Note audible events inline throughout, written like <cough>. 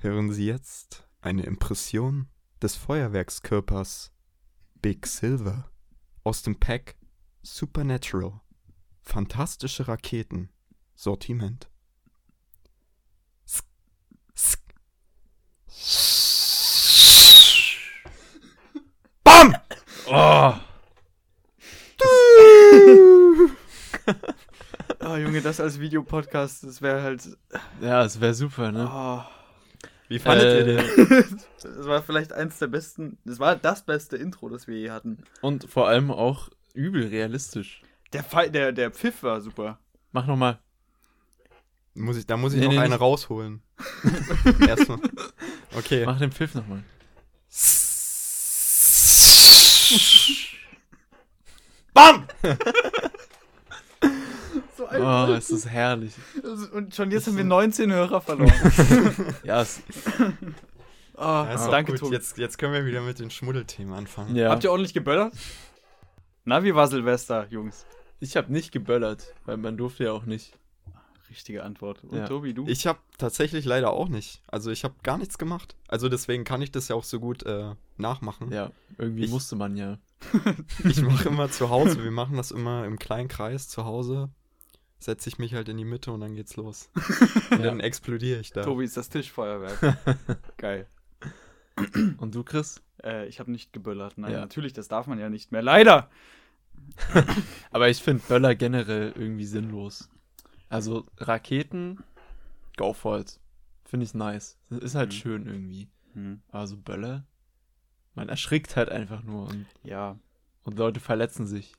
Hören Sie jetzt eine Impression des Feuerwerkskörpers Big Silver aus dem Pack Supernatural. Fantastische Raketen. Sortiment. BAM! Oh. oh, Junge, das als Videopodcast, das wäre halt. Ja, es wäre super, ne? Oh. Wie fandet Äh, ihr den? <laughs> Das war vielleicht eins der besten. Das war das beste Intro, das wir je hatten. Und vor allem auch übel realistisch. Der, der, der Pfiff war super. Mach nochmal. Muss ich, da muss ich Nee, noch nee, eine nicht. rausholen. <laughs> Erstmal. Okay. Mach den Pfiff nochmal. BAM! <laughs> So ein Oh, es ist herrlich. Und schon jetzt haben wir 19 Hörer verloren. <laughs> Ja, es, Oh, <laughs> Ja, ist doch danke, gut. Tobi. Jetzt, jetzt können wir wieder mit den Schmuddelthemen anfangen. ja. Habt ihr ordentlich geböllert? Na, wie war Silvester, Jungs? Ich habe nicht geböllert, weil man durfte ja auch nicht. Richtige Antwort. Und Ja. Tobi, du? Ich habe tatsächlich leider auch nicht. Also ich habe gar nichts gemacht. Also deswegen kann ich das ja auch so gut äh, nachmachen. Ja, irgendwie Ich- musste man ja. Ich mache <laughs> immer zu Hause. Wir machen das immer im kleinen Kreis zu Hause. Setze ich mich halt in die Mitte und dann geht's los. <laughs> Und dann explodiere ich da. Tobi ist das Tischfeuerwerk. <laughs> Geil. Und du, Chris? Äh, ich habe nicht geböllert. Nein, Ja. natürlich, das darf man ja nicht mehr. Leider! <laughs> Aber ich finde Böller generell irgendwie sinnlos. Also Raketen, go for it. Finde ich nice. Ist halt Mhm. schön irgendwie. Hm, Also Böller, man erschrickt halt einfach nur und, ja. und Leute verletzen sich.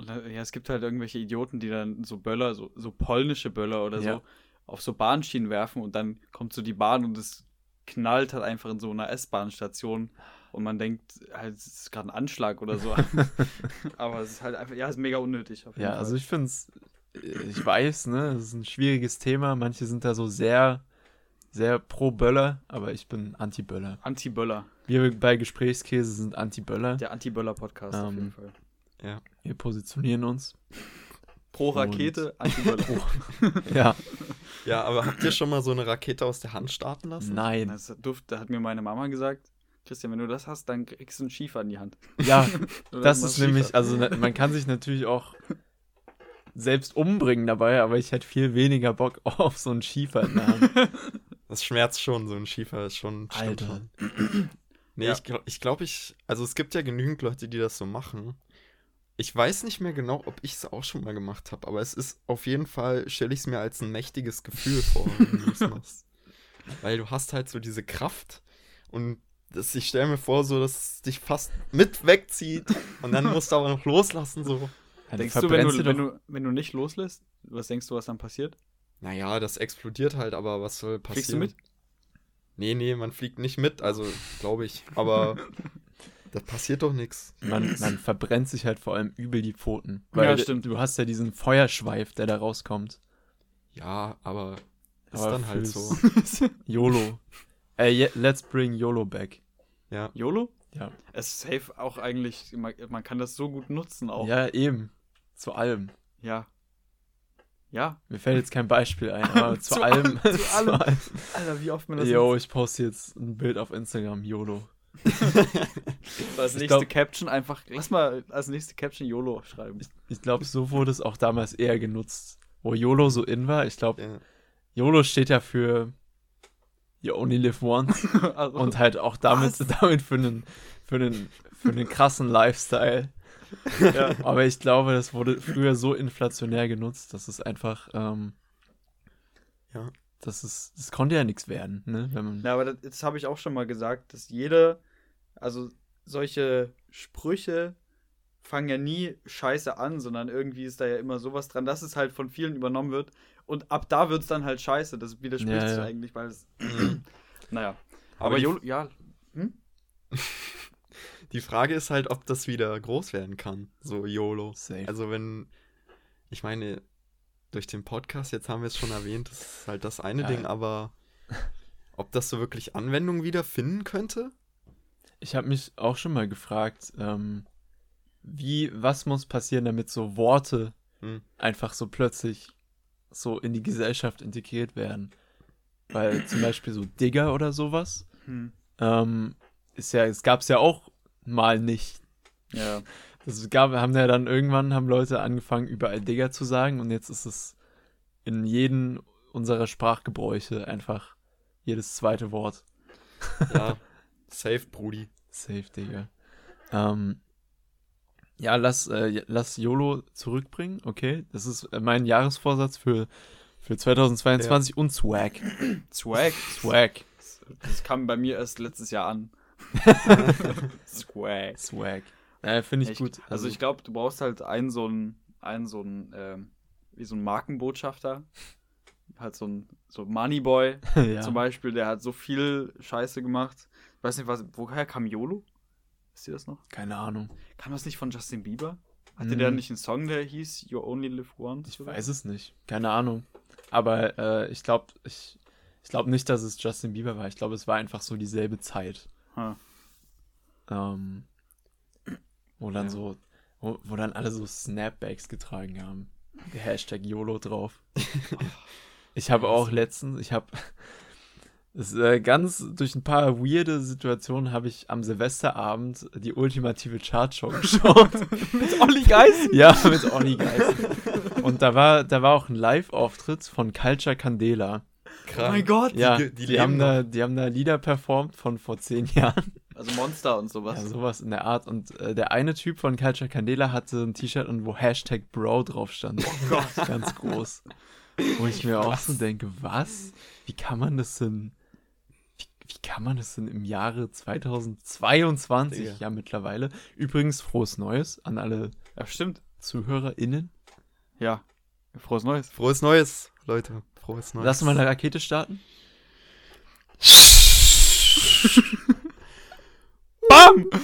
Und, äh, ja, es gibt halt irgendwelche Idioten, die dann so Böller, so, so polnische Böller oder Ja. so, auf so Bahnschienen werfen und dann kommt so die Bahn und es knallt halt einfach in so einer S-Bahn-Station und man denkt, halt, es ist gerade ein Anschlag oder so. <laughs> Aber es ist halt einfach, ja, es ist mega unnötig. Auf jeden Ja, Fall. also ich finde es, ich weiß, ne, es ist ein schwieriges Thema. Manche sind da so sehr, sehr pro Böller, aber ich bin Anti-Böller. Anti-Böller. Wir bei Gesprächskäse sind Anti-Böller. Der Anti-Böller-Podcast auf Ähm, jeden Fall. Ja. Wir positionieren uns. Pro Rakete, Anti-Böller. <laughs> Ja, ja, aber habt ihr schon mal so eine Rakete aus der Hand starten lassen? nein. Das durfte, hat mir meine Mama gesagt, Christian, wenn du das hast, dann kriegst du einen Schiefer in die Hand. Ja, <laughs> das ist nämlich, Schiefer. also na- man kann sich natürlich auch selbst umbringen dabei, aber ich hätte viel weniger Bock auf so einen Schiefer in der Hand. <laughs> Das schmerzt schon, so ein Schiefer ist schon. Alter. schon. Nee, Ja. ich glaube, ich, glaub, ich. Also es gibt ja genügend Leute, die das so machen. Ich weiß nicht mehr genau, ob ich es auch schon mal gemacht habe, aber es ist auf jeden Fall, stelle ich es mir als ein mächtiges Gefühl vor, wenn du es <laughs> machst. Weil du hast halt so diese Kraft und das, ich stelle mir vor, so, dass es dich fast mit wegzieht und dann musst du aber noch loslassen, so. Ja, Denkst du, wenn du, wenn, du, wenn du nicht loslässt, was denkst du, was dann passiert? Naja, das explodiert halt, aber was soll passieren? Fliegst du mit? Nee, nee, man fliegt nicht mit, also glaube ich. Aber <laughs> da passiert doch nichts. man, <clears throat> man verbrennt sich halt vor allem übel die Pfoten. Weil Ja, stimmt. du hast ja diesen Feuerschweif, der da rauskommt. Ja, aber ist Aber dann halt so. <laughs> YOLO. Ey, ye- let's bring YOLO back. Ja. YOLO? Ja. Es ist safe auch eigentlich, man, man kann das so gut nutzen auch. Ja, eben. Zu allem. Ja. Ja. Mir fällt jetzt kein Beispiel ein, <laughs> aber zu, Zu allem. allem, <laughs> zu allem. Alter, wie oft man das Yo, ich poste jetzt ein Bild auf Instagram, YOLO. So <laughs> als Ich nächste glaub- Caption einfach, lass mal als nächste Caption YOLO schreiben. Ich glaube, so wurde es auch damals eher genutzt. Wo YOLO so in war, ich glaube, ja. YOLO steht ja für You only live once <laughs> Also, und halt auch damit, damit für einen, für einen, für einen krassen Lifestyle. ja. <laughs> Aber ich glaube, das wurde früher so inflationär genutzt, dass es einfach, ähm, Ja. Das ist, das konnte ja nichts werden, ne? Wenn man, Ja, aber das, das habe ich auch schon mal gesagt, dass jede, also solche Sprüche fangen ja nie scheiße an, sondern irgendwie ist da ja immer sowas dran, dass es halt von vielen übernommen wird. Und ab da wird es dann halt scheiße. Das widerspricht Ja, sich ja. eigentlich, weil es. <clears throat> naja. Aber Aber die- YOLO, ja. Hm? <laughs> Die Frage ist halt, ob das wieder groß werden kann. So YOLO. Safe. Also wenn, ich meine, durch den Podcast, jetzt haben wir es schon erwähnt, das ist halt das eine Ja, Ding, aber <laughs> ob das so wirklich Anwendung wieder finden könnte? Ich habe mich auch schon mal gefragt, ähm, wie, was muss passieren, damit so Worte Hm. einfach so plötzlich so in die Gesellschaft integriert werden. Weil zum Beispiel so Digger oder sowas, Hm. ähm, ist ja, es gab es ja auch mal nicht. Ja. Es gab, haben ja dann irgendwann haben Leute angefangen, überall Digger zu sagen und jetzt ist es in jedem unserer Sprachgebräuche einfach jedes zweite Wort. Ja, <laughs> safe, Brudi. Safe, Digga. Ähm, ja, lass, äh, lass YOLO zurückbringen, okay. Das ist äh, mein Jahresvorsatz für, für 2022 und Swag. <clears throat> Swag. Swag. Das kam bei mir erst letztes Jahr an. <laughs> <laughs> Swag. Swag. Äh, Finde ich Echt? gut. Also ich glaube, du brauchst halt einen so einen, einen so einen, ähm, wie so einen Markenbotschafter. Halt so ein so Moneyboy <laughs> ja. zum Beispiel, der hat so viel Scheiße gemacht. Ich weiß nicht, was, woher kam YOLO? Wisst ihr das noch? Keine Ahnung. Kam das nicht von Justin Bieber? Hatte Hm. der nicht einen Song, der hieß You Only Live Once? Ich oder? weiß es nicht. Keine Ahnung. Aber äh, ich glaube ich, ich glaub nicht, dass es Justin Bieber war. Ich glaube, es war einfach so dieselbe Zeit. Ha. Ähm, wo dann Ja. so, wo, wo dann alle so Snapbacks getragen haben. Hashtag YOLO drauf. <laughs> ich habe auch letztens, ich habe äh, ganz durch ein paar weirde Situationen habe ich am Silvesterabend die ultimative Chartshow <laughs> geschaut. Mit Olli Geist? ja, mit Olli Geist. Und da war, da war auch ein Live-Auftritt von Culture Candela. Oh mein Gott. Ja, die die, leben haben noch. da, die haben da Lieder performt von vor zehn Jahren. Also Monster und sowas. Ja, sowas in der Art. Und äh, der eine Typ von Culture Candela hatte ein T-Shirt und wo Hashtag Bro drauf stand. Oh Gott. <laughs> Ganz groß. Wo ich mir auch so denke, was? Wie kann man das denn, wie, wie kann man das denn im Jahre 2022 Digga. ja mittlerweile? Übrigens, frohes Neues an alle Ja, stimmt. ZuhörerInnen. Ja. Frohes Neues. Frohes Neues, Leute. Frohes Neues. Lass mal eine Rakete starten. <laughs> BAM! <laughs>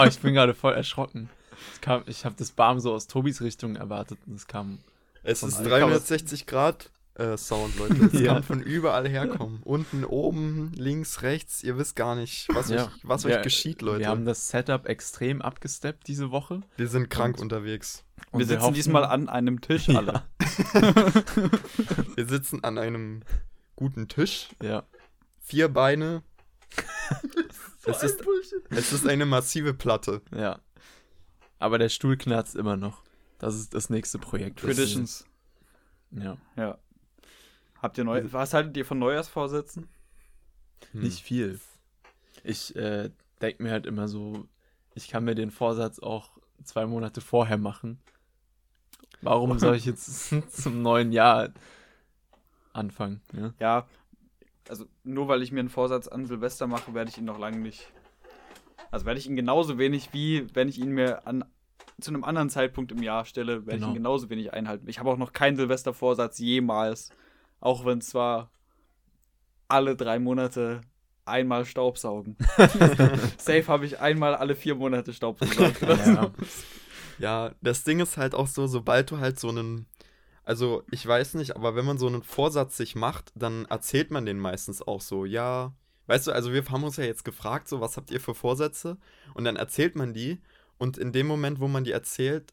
Oh, ich bin gerade voll erschrocken. Es kam, ich habe das Bam so aus Tobis Richtung erwartet und es kam. Es ist allen 360 Grad äh, Sound, Leute. <laughs> Es Ja. kann von überall herkommen. Unten, oben, links, rechts. Ihr wisst gar nicht, was, Ja. euch, was Wir- euch geschieht, Leute. Wir haben das Setup extrem abgesteppt diese Woche. Wir sind krank Und- unterwegs. Und Wir sitzen hoffen- diesmal an einem Tisch Ja. alle. <laughs> Wir sitzen an einem guten Tisch. Ja. Vier Beine. Es, ist, es ist eine massive Platte. Ja. Aber der Stuhl knarzt immer noch. Das ist das nächste Projekt. Traditions. Ja. Ja. Habt ihr neu. Was haltet ihr von Neujahrsvorsätzen? Hm. Nicht viel. Ich äh, denke mir halt immer so, ich kann mir den Vorsatz auch zwei Monate vorher machen. Warum soll ich jetzt <laughs> zum neuen Jahr anfangen? Ja? Ja. Also, nur weil ich mir einen Vorsatz an Silvester mache, werde ich ihn noch lange nicht. Also, werde ich ihn genauso wenig, wie wenn ich ihn mir an zu einem anderen Zeitpunkt im Jahr stelle, werde ich Genau. ihn genauso wenig einhalten. Ich habe auch noch keinen Silvestervorsatz jemals. Auch wenn zwar alle drei Monate einmal Staubsaugen. <laughs> Safe habe ich einmal alle vier Monate Staubsaugen. <laughs> Ja. Ja, das Ding ist halt auch so, sobald du halt so einen, also ich weiß nicht, aber wenn man so einen Vorsatz sich macht, dann erzählt man den meistens auch so, ja, weißt du, also wir haben uns ja jetzt gefragt, so, was habt ihr für Vorsätze? Und dann erzählt man die und in dem Moment, wo man die erzählt,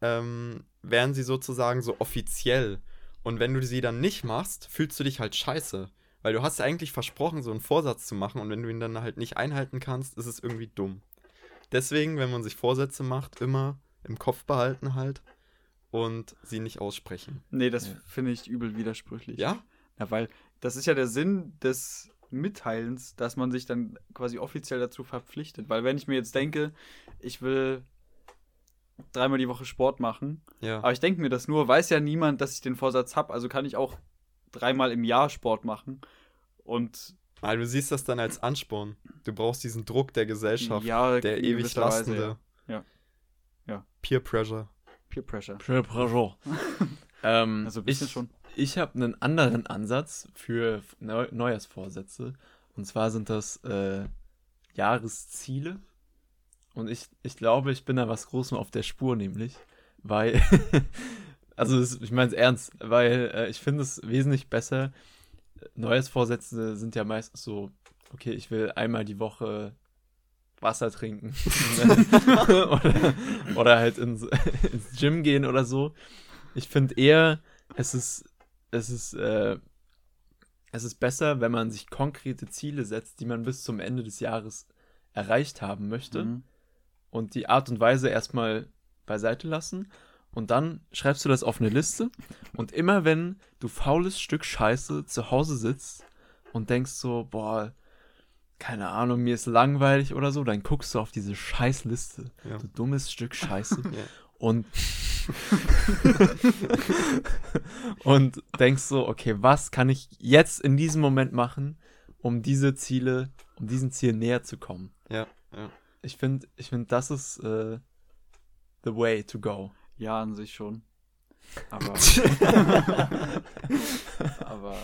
ähm, werden sie sozusagen so offiziell. Und wenn du sie dann nicht machst, fühlst du dich halt scheiße. Weil du hast ja eigentlich versprochen, so einen Vorsatz zu machen und wenn du ihn dann halt nicht einhalten kannst, ist es irgendwie dumm. Deswegen, wenn man sich Vorsätze macht, immer im Kopf behalten halt und sie nicht aussprechen. Nee, das Ja. finde ich übel widersprüchlich. Ja? Ja, weil das ist ja der Sinn des Mitteilens, dass man sich dann quasi offiziell dazu verpflichtet. Weil wenn ich mir jetzt denke, ich will dreimal die Woche Sport machen, Ja. aber ich denke mir das nur, weiß ja niemand, dass ich den Vorsatz habe, also kann ich auch dreimal im Jahr Sport machen. Und Aber du siehst das dann als Ansporn. Du brauchst diesen Druck der Gesellschaft, ja, der ewig lastende. Ja. Ja. Peer Pressure. Peer Pressure. Peer pressure. <laughs> ähm, Also ein bisschen ich, schon. Ich habe einen anderen Ansatz für Neu Neujahrsvorsätze. Und zwar sind das äh, Jahresziele. Und ich, ich glaube, ich bin da was Großem auf der Spur, nämlich. Weil, <laughs> also es, ich meine es ernst, weil äh, ich finde es wesentlich besser. Neujahrsvorsätze sind ja meistens so, okay, ich will einmal die Woche Wasser trinken. <laughs> oder, oder halt ins, <laughs> ins Gym gehen oder so. Ich finde eher, es ist, es ist, äh, es ist besser, wenn man sich konkrete Ziele setzt, die man bis zum Ende des Jahres erreicht haben möchte Mhm. und die Art und Weise erstmal beiseite lassen. Und dann schreibst du das auf eine Liste. Und immer wenn du faules Stück Scheiße zu Hause sitzt und denkst so, boah, keine Ahnung, mir ist langweilig oder so, dann guckst du auf diese Scheißliste. Ja. Du dummes Stück Scheiße. <laughs> Ja. Und, <laughs> und denkst so, okay, was kann ich jetzt in diesem Moment machen, um diese Ziele, um diesen Ziel näher zu kommen? Ja, ja. Ich finde, ich find, das ist äh, the way to go. Ja, an sich schon. Aber, <laughs> aber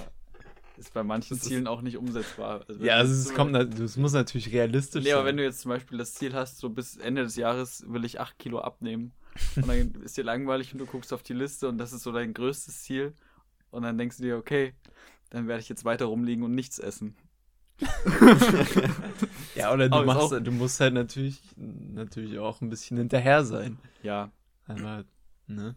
ist bei manchen Das ist- Zielen auch nicht umsetzbar. Also Ja, also es kommt, es muss natürlich realistisch Nee, aber sein. wenn du jetzt zum Beispiel das Ziel hast, so bis Ende des Jahres will ich 8 Kilo abnehmen <laughs> und dann ist dir langweilig und du guckst auf die Liste und das ist so dein größtes Ziel und dann denkst du dir, okay, dann werde ich jetzt weiter rumliegen und nichts essen. <laughs> ja, oder du Aber machst, auch- du musst halt natürlich, natürlich auch ein bisschen hinterher sein. Ja, Aber, ne?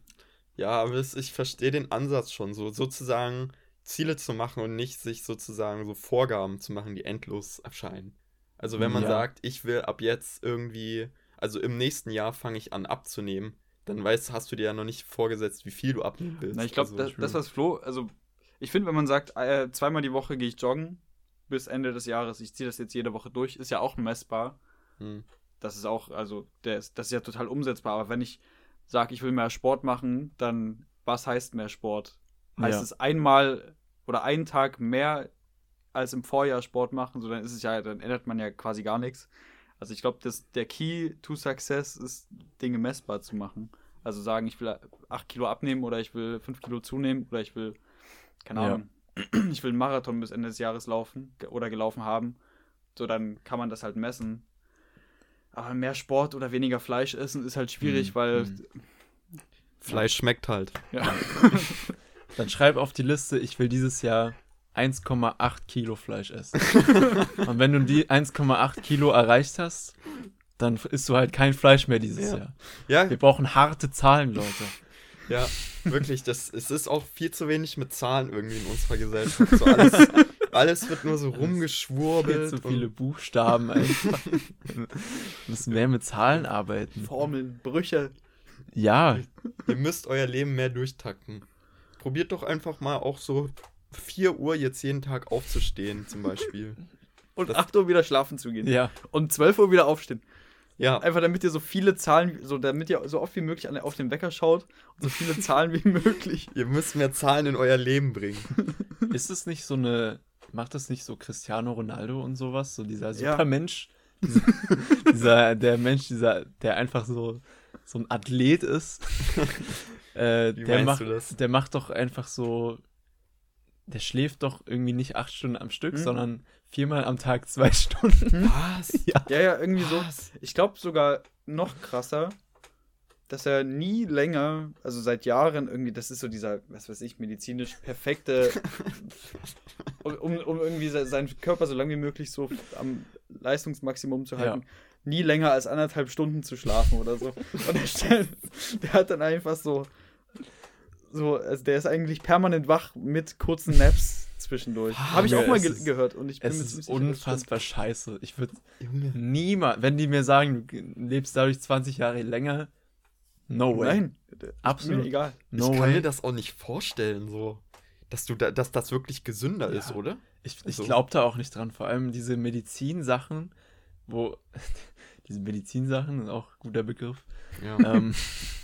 Ja, aber es, ich verstehe den Ansatz schon so, sozusagen Ziele zu machen und nicht sich sozusagen so Vorgaben zu machen, die endlos erscheinen. Also wenn man Ja. sagt, ich will ab jetzt irgendwie, also im nächsten Jahr fange ich an abzunehmen, dann weißt, hast du dir ja noch nicht vorgesetzt, wie viel du abnehmen willst. Na, ich glaube, also, das, das, was Flo, also ich finde, wenn man sagt, äh, zweimal die Woche gehe ich joggen bis Ende des Jahres, ich ziehe das jetzt jede Woche durch, ist ja auch messbar. Hm. Das ist auch, also ist, das ist ja total umsetzbar. Aber wenn ich sage, ich will mehr Sport machen, dann was heißt mehr Sport? Heißt Ja. es einmal oder einen Tag mehr als im Vorjahr Sport machen, so dann ist es ja, dann ändert man ja quasi gar nichts. Also ich glaube, der Key to Success ist, Dinge messbar zu machen. Also sagen, ich will 8 Kilo abnehmen oder ich will 5 Kilo zunehmen oder ich will, keine Ja. Ahnung, <clears throat> ich will einen Marathon bis Ende des Jahres laufen oder gelaufen haben. So, dann kann man das halt messen. Aber mehr Sport oder weniger Fleisch essen ist halt schwierig, Mhm. weil. Mhm. Fleisch schmeckt halt. Ja. <laughs> <laughs> Dann schreib auf die Liste, ich will dieses Jahr 1,8 Kilo Fleisch essen. <laughs> Und wenn du die 1,8 Kilo erreicht hast, dann isst du halt kein Fleisch mehr dieses Ja. Jahr. Ja, Wir brauchen harte Zahlen, Leute. ja, wirklich, das, es ist auch viel zu wenig mit Zahlen irgendwie in unserer Gesellschaft. So <laughs> alles, alles wird nur so Viel rumgeschwurbelt. zu und- viele Buchstaben einfach. <laughs> Wir müssen mehr mit Zahlen arbeiten. Formeln, Brüche. Ja, Ihr müsst euer Leben mehr durchtakten. Probiert doch einfach mal auch so 4 Uhr jetzt jeden Tag aufzustehen, zum Beispiel. <laughs> Und Das- 8 Uhr wieder schlafen zu gehen. ja. Und 12 Uhr wieder aufstehen. Ja, Einfach damit ihr so viele Zahlen, so damit ihr so oft wie möglich an, auf den Wecker schaut und so viele <laughs> Zahlen wie möglich. ihr müsst mehr Zahlen in euer Leben bringen. <laughs> Ist es nicht so eine, macht das nicht so Cristiano Ronaldo und sowas? So dieser Ja. Supermensch? Dieser, dieser, der Mensch, dieser, der einfach so, so ein Athlet ist. Äh, Wie der macht, du das? der macht doch einfach so, der schläft doch irgendwie nicht acht Stunden am Stück, Hm. sondern viermal am Tag zwei <laughs> Stunden. Was? ja. Ja, ja, irgendwie so. Was? Ich glaube sogar noch krasser, dass er nie länger, also seit Jahren irgendwie, das ist so dieser, was weiß ich, medizinisch perfekte, <laughs> um, um irgendwie se- seinen Körper so lange wie möglich so am Leistungsmaximum zu halten, nie länger als anderthalb Stunden zu schlafen oder so. Und der, stellt, der hat dann einfach so, so, also der ist eigentlich permanent wach mit kurzen Naps zwischendurch. Habe ich auch mal ge ist- gehört und ich bin Es mir ist unfassbar scheiße. Ich würde niemals, wenn die mir sagen, du lebst dadurch 20 Jahre länger, no way. Nein, Absolut. Mir egal. No ich kann way. mir das auch nicht vorstellen, so. Dass du da, dass das wirklich gesünder Ja. ist, oder? Ich, ich Also- glaube da auch nicht dran. Vor allem diese Medizinsachen, wo. <laughs> diese Medizinsachen auch ein guter Begriff. Ja. ähm, <laughs>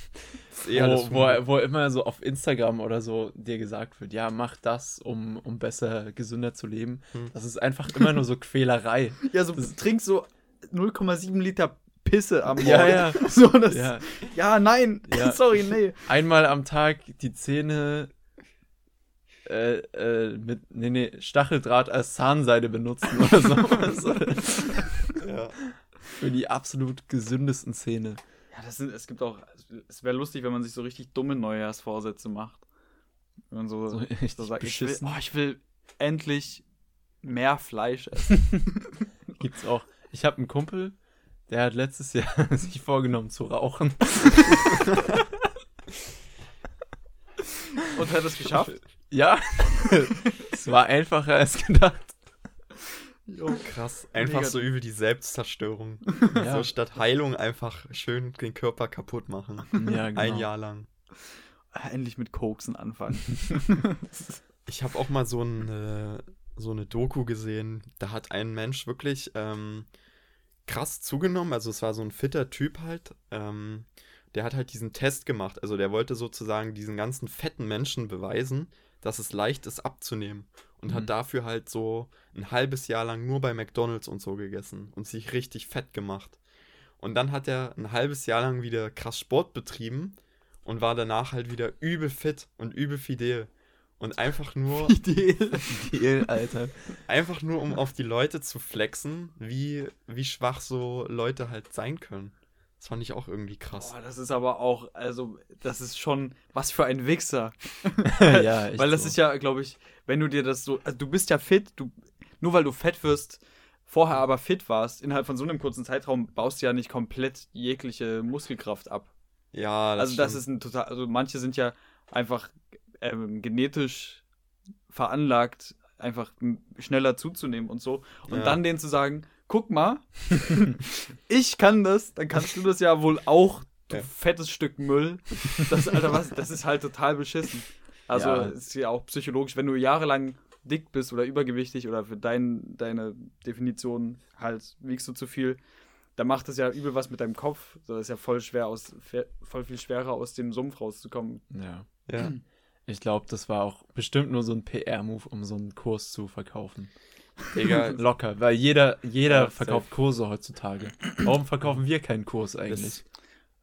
ist eh alles wo, wo, immer so auf Instagram oder so dir gesagt wird, ja, mach das, um, um besser, gesünder zu leben. Hm. Das ist einfach immer nur so <laughs> Quälerei. Ja, so Das- trinkst so 0,7 Liter Pisse am Morgen. Ja, ja. <laughs> So, das, ja. Ja, nein, Ja. <laughs> sorry, nee. einmal am Tag die Zähne äh, äh, mit nee, nee, Stacheldraht als Zahnseide benutzen oder so. Ja. Für die absolut gesündesten Zähne. Ja, das sind, es gibt auch, es wäre lustig, wenn man sich so richtig dumme Neujahrsvorsätze macht. Wenn man so, So so, sagt, ich will, oh, ich will endlich mehr Fleisch essen. <laughs> Gibt's auch. Ich habe einen Kumpel, der hat letztes Jahr <laughs> sich vorgenommen zu rauchen. Und hat es geschafft. Ja, <laughs> Es war einfacher als gedacht. Jo. Krass. Einfach Mega- so übel die Selbstzerstörung. <laughs> Ja. So statt Heilung einfach schön den Körper kaputt machen. Ja, genau. Ein Jahr lang. Endlich mit Koksen anfangen. <laughs> Ich habe auch mal so eine, so eine Doku gesehen. Da hat ein Mensch wirklich ähm, krass zugenommen. Also es war so ein fitter Typ halt. Ähm, der hat halt diesen Test gemacht. Also der wollte sozusagen diesen ganzen fetten Menschen beweisen, dass es leicht ist abzunehmen. Und Mhm. hat dafür halt so ein halbes Jahr lang nur bei McDonald's und so gegessen und sich richtig fett gemacht. Und dann hat er ein halbes Jahr lang wieder krass Sport betrieben und war danach halt wieder übel fit und übel fidel. Und einfach nur, <laughs> Idee. Deal, Alter. einfach nur, um auf die Leute zu flexen, wie, wie schwach so Leute halt sein können. Das fand ich auch irgendwie krass. Boah, das ist aber auch, also, das ist schon, was für ein Wichser. <laughs> ja, <laughs> echt weil das so. ist ja, glaube ich, wenn du dir das so, also du bist ja fit, du, nur weil du fett wirst, vorher aber fit warst, innerhalb von so einem kurzen Zeitraum baust du ja nicht komplett jegliche Muskelkraft ab. Ja, das also das stimmt. ist ein total, also manche sind ja einfach ähm, genetisch veranlagt, einfach schneller zuzunehmen und so. Und Ja. dann denen zu sagen, guck mal, <laughs> ich kann das, dann kannst du das ja wohl auch, du Ja. fettes Stück Müll. Das, Alter, was, das ist halt total beschissen. Also Ja. ist ja auch psychologisch, wenn du jahrelang dick bist oder übergewichtig oder für dein, deine Definition halt wiegst du zu viel, dann macht das ja übel was mit deinem Kopf. So, Das ist ja voll schwer aus, voll viel schwerer aus dem Sumpf rauszukommen. Ja. ja. Ich glaube, das war auch bestimmt nur so ein PR-Move, um so einen Kurs zu verkaufen. Digga, <laughs> Locker, weil jeder, jeder Ja, verkauft Kurse heutzutage. Warum verkaufen wir keinen Kurs eigentlich? das,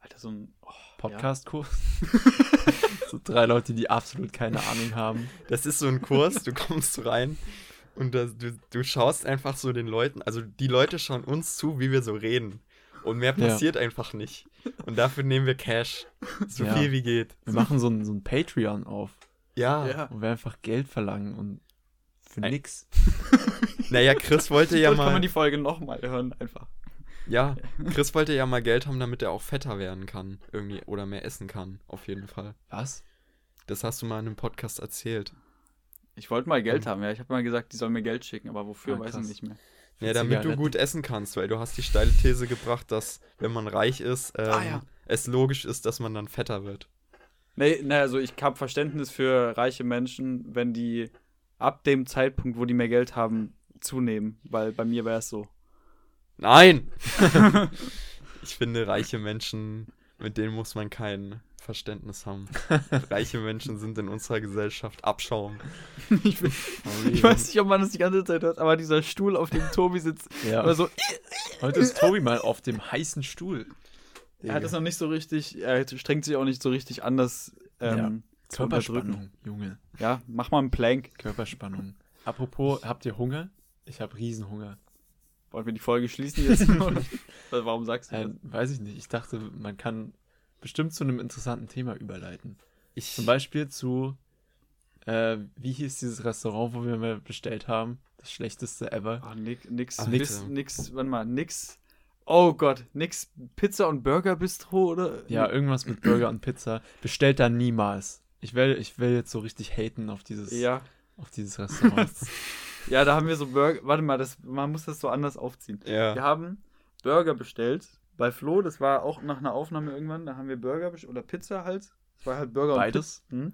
Alter, so ein. Oh, Podcast-Kurs? <laughs> so drei Leute, die absolut keine Ahnung haben. das ist so ein Kurs, du kommst rein und das, du, du schaust einfach so den Leuten, also die Leute schauen uns zu, wie wir so reden. Und mehr Ja. passiert einfach nicht. Und dafür nehmen wir Cash. So Ja. viel wie geht. Wir machen so ein, so ein Patreon auf, Ja. Ja. wo wir einfach Geld verlangen und für Ein- nix. <laughs> Naja, Chris wollte ja Dort kann mal. man die Folge nochmal hören, einfach. Ja, Chris wollte ja mal Geld haben, damit er auch fetter werden kann. Irgendwie. Oder mehr essen kann. Auf jeden Fall. Was? Das hast du mal in einem Podcast erzählt. Ich wollte mal Geld haben, ja. Ich habe mal gesagt, die sollen mir Geld schicken, aber wofür, Ah, weiß ich nicht mehr. Ja, Für damit du gut essen kannst, weil du hast die steile These gebracht, dass wenn man reich ist, ähm, Ah, ja. es logisch ist, dass man dann fetter wird. Nee, nee, also ich habe Verständnis für reiche Menschen, wenn die ab dem Zeitpunkt, wo die mehr Geld haben, zunehmen. Weil bei mir wäre es so. Nein! <laughs> ich finde, reiche Menschen, mit denen muss man kein Verständnis haben. <laughs> reiche Menschen sind in unserer Gesellschaft Abschaum. ich, bin- ich weiß nicht, ob man das die ganze Zeit hört, aber dieser Stuhl, auf dem Tobi sitzt, Ja. aber so, Heute ist Tobi mal auf dem heißen Stuhl. er hat das noch nicht so richtig, er strengt sich auch nicht so richtig an, das ähm. Körperspannung, Junge. Ja, mach mal einen Plank. Körperspannung. Apropos, habt ihr Hunger? Ich habe Riesenhunger. Wollen wir die Folge schließen jetzt? <laughs> Warum sagst du Äh, das? weiß ich nicht. Ich dachte, man kann bestimmt zu einem interessanten Thema überleiten. Ich, Zum Beispiel zu, äh, wie hieß dieses Restaurant, wo wir mal bestellt haben? Das schlechteste ever. Ah, nix, nix, Alter. bis, nix, warte mal, nix. Oh Gott, nix Pizza und Burger Bistro oder? Ja, irgendwas mit Burger und Pizza. Bestellt da niemals. Ich will, ich will jetzt so richtig haten auf dieses, Ja, auf dieses Restaurant. <laughs> ja, da haben wir so Burger. Warte mal, das, man muss das so anders aufziehen. Wir ja. haben Burger bestellt bei Flo. Das war auch nach einer Aufnahme irgendwann. Da haben wir Burger oder Pizza halt. Das war halt Burger Beides? und Pizza. Mhm.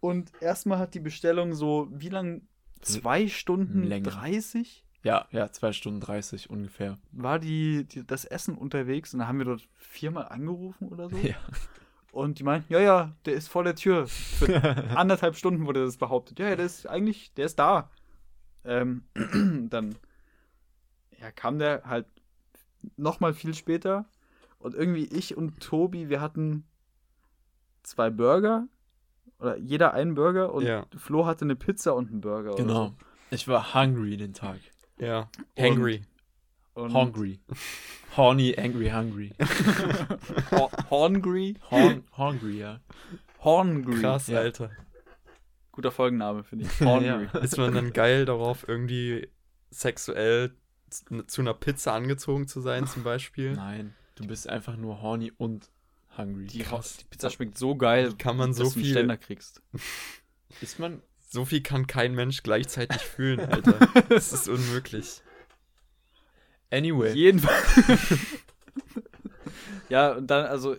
Und erstmal hat die Bestellung so wie lang? Zwei Stunden Länger. 30 ja, ja, zwei Stunden 30 ungefähr. war die, die das Essen unterwegs und da haben wir dort viermal angerufen oder so. Ja. <laughs> Und die meinten, ja, ja, der ist vor der Tür. Für <laughs> anderthalb Stunden wurde das behauptet. Ja, ja, der ist eigentlich, der ist da. Ähm, <clears throat> dann ja, kam der halt nochmal viel später. Und irgendwie ich und Tobi, wir hatten zwei Burger. Oder jeder einen Burger. Und Ja. Flo hatte eine Pizza und einen Burger. oder Genau. Ich war hungry den Tag. Ja. Hangry. Und Hungry. Horny, angry, hungry. Ho Horngry. Horn, hungry, ja. Horngry. Krass, Ja. Alter. Guter Folgenname, finde ich. Horngry. <laughs> Ja. Ist man dann geil darauf, irgendwie sexuell z- zu einer Pizza angezogen zu sein, zum Beispiel? Nein, du bist einfach nur horny und hungry. Die, Krass. die Pizza schmeckt so geil, Kann man so dass du einen viel, Ständer kriegst. Ist man. so So viel kann kein Mensch gleichzeitig fühlen, <laughs> Alter. Das ist unmöglich. Anyway. Jedenfalls. <laughs> ja, und dann, also,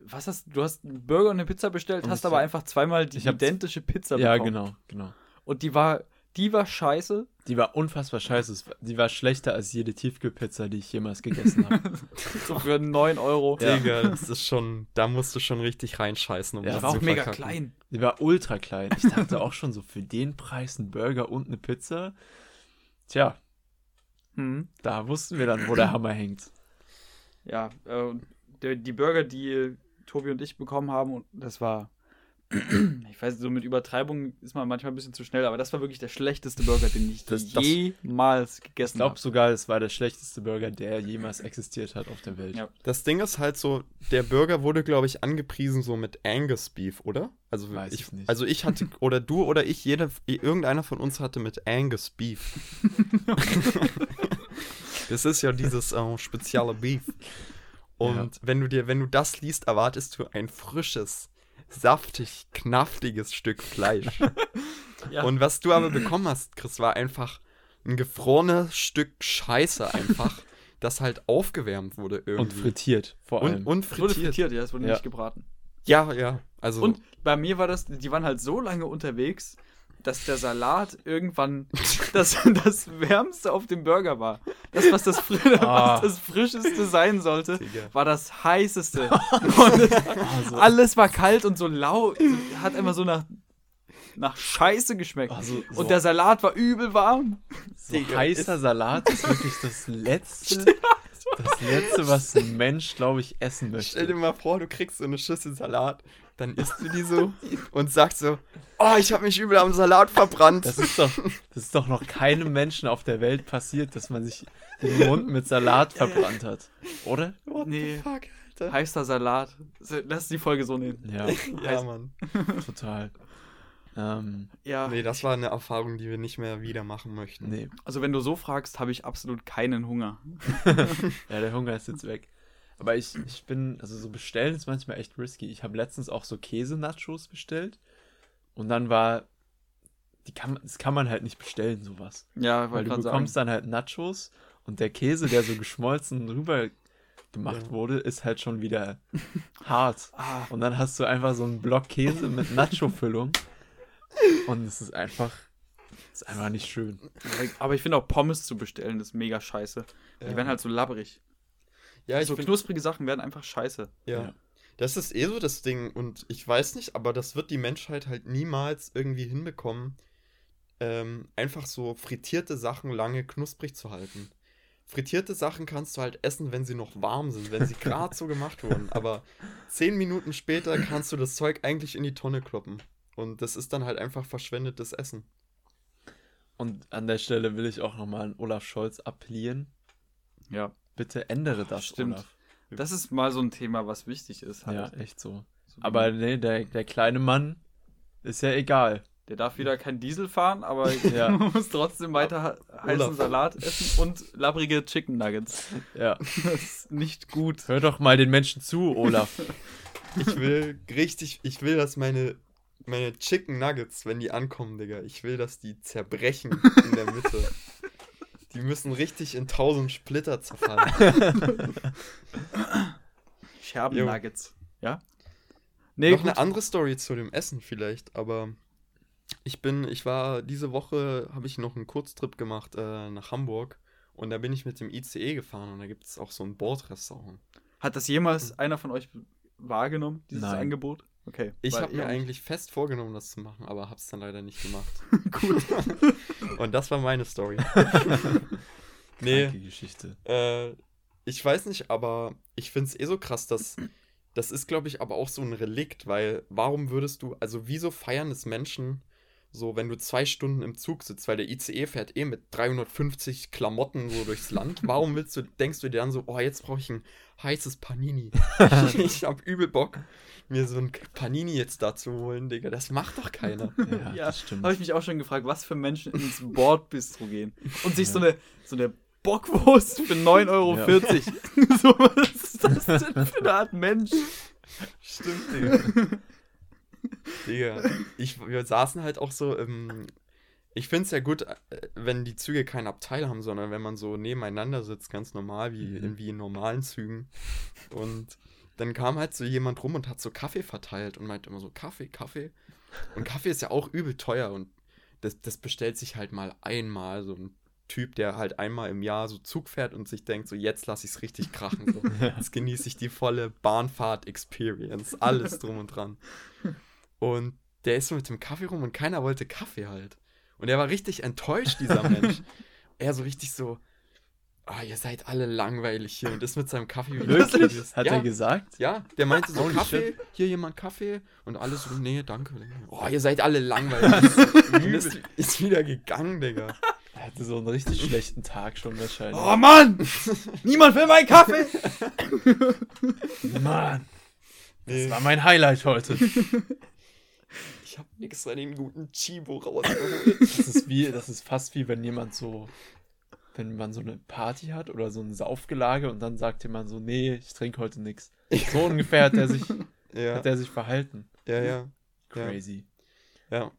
was hast du? hast einen Burger und eine Pizza bestellt, Und hast aber hab- einfach zweimal die identische Pizza Ja, bekommen. genau, genau. Und die war, die war scheiße. Die war unfassbar scheiße. Die war schlechter als jede Tiefkühlpizza, die ich jemals gegessen habe. <laughs> So für 9 Euro. Ja. Digga, das ist schon, da musst du schon richtig reinscheißen, um Ja, das Die war zu auch mega verkacken. klein. Die war ultra klein. Ich dachte auch schon so, für den Preis ein Burger und eine Pizza. Tja, Hm. da wussten wir dann, wo der <clears throat> Hammer hängt. Ja, äh, der, die Burger, die Tobi und ich bekommen haben, und das war, <clears throat> ich weiß, so mit Übertreibung ist man manchmal ein bisschen zu schnell, aber das war wirklich der schlechteste Burger, den ich Das- das- jemals Ich gegessen glaube habe. sogar, es war der schlechteste Burger, der jemals existiert hat auf der Welt. Ja. Das Ding ist halt so, der Burger wurde, glaube ich, angepriesen so mit Angus Beef, oder? Also Weiß ich, ich nicht. Also ich hatte, <laughs> oder du oder ich, jeder, irgendeiner von uns hatte mit Angus Beef. <laughs> <laughs> das ist ja dieses äh, spezielle Beef. Und Ja. wenn du dir, wenn du das liest, erwartest du ein frisches, saftig, knaftiges Stück Fleisch. <laughs> Ja. Und was du aber bekommen hast, Chris, war einfach ein gefrorenes Stück Scheiße einfach, <laughs> das halt aufgewärmt wurde irgendwie. Und frittiert, vor allem. und, und Es wurde frittiert. frittiert, ja, es wurde Ja. nicht gebraten. Ja, ja. Also Und bei mir war das, die waren halt so lange unterwegs, dass der Salat irgendwann <laughs> das, das Wärmste auf dem Burger war. Das, was das, fri Ah. was das Frischeste sein sollte, Digga. war das Heißeste. <laughs> Also- alles war kalt und so lau, hat immer so nach, nach Scheiße geschmeckt. Also, so, und der Salat war übel warm. so Digga, heißer Salat ist wirklich das Letzte, das Letzte, was ein Mensch, glaube ich, essen Stell dir möchte. mal vor, du kriegst so eine Schüssel Salat, dann isst du die so <laughs> und sagst so, oh, ich habe mich übel am Salat verbrannt. Das ist, doch, das ist doch noch keinem Menschen auf der Welt passiert, dass man sich den Mund mit Salat verbrannt hat. Oder? What Nee. the fuck, Alter? Heißer Salat. Lass die Folge so nehmen. Ja, <laughs> Ja, Mann. total. Ähm, Ja, Nee, das war eine Erfahrung, die wir nicht mehr wieder machen möchten. nee. also wenn du so fragst, habe ich absolut keinen Hunger. <laughs> Ja, der Hunger ist jetzt weg. Aber ich, ich bin, also so bestellen ist manchmal echt risky. Ich habe letztens auch so Käse-Nachos bestellt. Und dann war, die kann, das kann man halt nicht bestellen, sowas. Ja, Weil du gerade sagen. bekommst dann halt Nachos und der Käse, der so geschmolzen <laughs> rüber gemacht Ja. wurde, ist halt schon wieder <laughs> hart. Ah, Und dann hast du einfach so einen Block Käse mit Nacho-Füllung. <laughs> Und es ist einfach, ist einfach nicht schön. aber ich finde auch Pommes zu bestellen ist mega scheiße. Die Ja. werden halt so labbrig. Ja, ich so find, knusprige Sachen werden einfach scheiße. ja. Ja. Das ist eh so das Ding und ich weiß nicht, aber das wird die Menschheit halt niemals irgendwie hinbekommen, ähm, einfach so frittierte Sachen lange knusprig zu halten. Frittierte Sachen kannst du halt essen, wenn sie noch warm sind, wenn sie <laughs> gerade so gemacht wurden. Aber zehn Minuten später kannst du das Zeug eigentlich in die Tonne kloppen. Und das ist dann halt einfach verschwendetes Essen. Und an der Stelle will ich auch nochmal an Olaf Scholz appellieren. Ja. Bitte ändere das, Stimmt. Olaf. Das ist mal so ein Thema, was wichtig ist. Halt. Ja, echt so. So Aber nee, der, der kleine Mann ist ja egal. Der darf wieder kein Diesel fahren, aber <laughs> Ja. muss trotzdem weiter he- heißen Olaf. Salat essen und labbrige Chicken Nuggets. <laughs> Ja. Das ist nicht gut. Hör doch mal den Menschen zu, Olaf. <laughs> Ich will richtig, ich will, dass meine, meine Chicken Nuggets, wenn die ankommen, Digga, ich will, dass die zerbrechen in der Mitte. Die müssen richtig in tausend Splitter zerfallen. <laughs> Scherben. Nuggets. Ja? Nee, Noch gut. eine andere Story zu dem Essen vielleicht, aber ich bin, ich war, diese Woche habe ich noch einen Kurztrip gemacht äh, nach Hamburg und da bin ich mit dem ICE gefahren und da gibt es auch so ein Bordrestaurant. Hat das jemals einer von euch wahrgenommen, dieses Nein. Angebot? Okay. Ich habe mir eigentlich fest vorgenommen, das zu machen, aber habe es dann leider nicht gemacht. <laughs> Gut. <laughs> Und das war meine Story. <laughs> nee, Kranke Geschichte. Äh, ich weiß nicht, aber ich finde es eh so krass, dass das ist, glaube ich, aber auch so ein Relikt, weil warum würdest du, also wieso feiern es Menschen so, wenn du zwei Stunden im Zug sitzt, weil der ICE fährt eh mit 350 Klamotten so durchs Land, warum willst du, denkst du dir dann so, oh, jetzt brauche ich ein heißes Panini. <laughs> ich hab übel Bock, mir so ein Panini jetzt da zu holen, Digga, das macht doch keiner. <laughs> Ja, Ja, das stimmt. Habe ich mich auch schon gefragt, was für Menschen ins Bordbistro gehen und sich so eine so eine Bockwurst für 9,40 Euro. Ja. <laughs> so, was ist das denn für eine Art Mensch? Stimmt, Digga. <laughs> Digga, ich, wir saßen halt auch so im. Ich finde es ja gut, äh, wenn die Züge kein Abteil haben, sondern wenn man so nebeneinander sitzt, ganz normal, wie, Mhm. in, wie in normalen Zügen. Und dann kam halt so jemand rum und hat so Kaffee verteilt und meinte immer so: Kaffee, Kaffee. Und Kaffee ist ja auch übel teuer und das, das bestellt sich halt mal einmal. So ein Typ, der halt einmal im Jahr so Zug fährt und sich denkt: So, jetzt lasse ich es richtig krachen. So. <laughs> Jetzt genieße ich die volle Bahnfahrt-Experience. Alles drum und dran. Und der ist so mit dem Kaffee rum und keiner wollte Kaffee halt. Und er war richtig enttäuscht, dieser <laughs> Mensch. er so richtig so, ah, ihr seid alle langweilig hier und ist mit seinem Kaffee wieder Wirklich? geredet. Hat ja, er gesagt? Ja, der meinte so, Kaffee, hier jemand Kaffee und alles so, nee, danke. Oh, ihr seid alle langweilig. <laughs> und ist, ist wieder gegangen, Digga. Er hatte so einen richtig schlechten Tag schon wahrscheinlich. Oh Mann! Niemand will meinen Kaffee! <laughs> Mann, das war mein Highlight heute. Ich hab extra den guten Chibo rausgeholt. <laughs> Das ist wie, das ist fast wie wenn jemand so, wenn man so eine Party hat oder so ein Saufgelage und dann sagt jemand so, nee, ich trinke heute nichts. So ungefähr hat er sich, ja, hat er sich verhalten. ja, ja, Ja. Crazy. ja.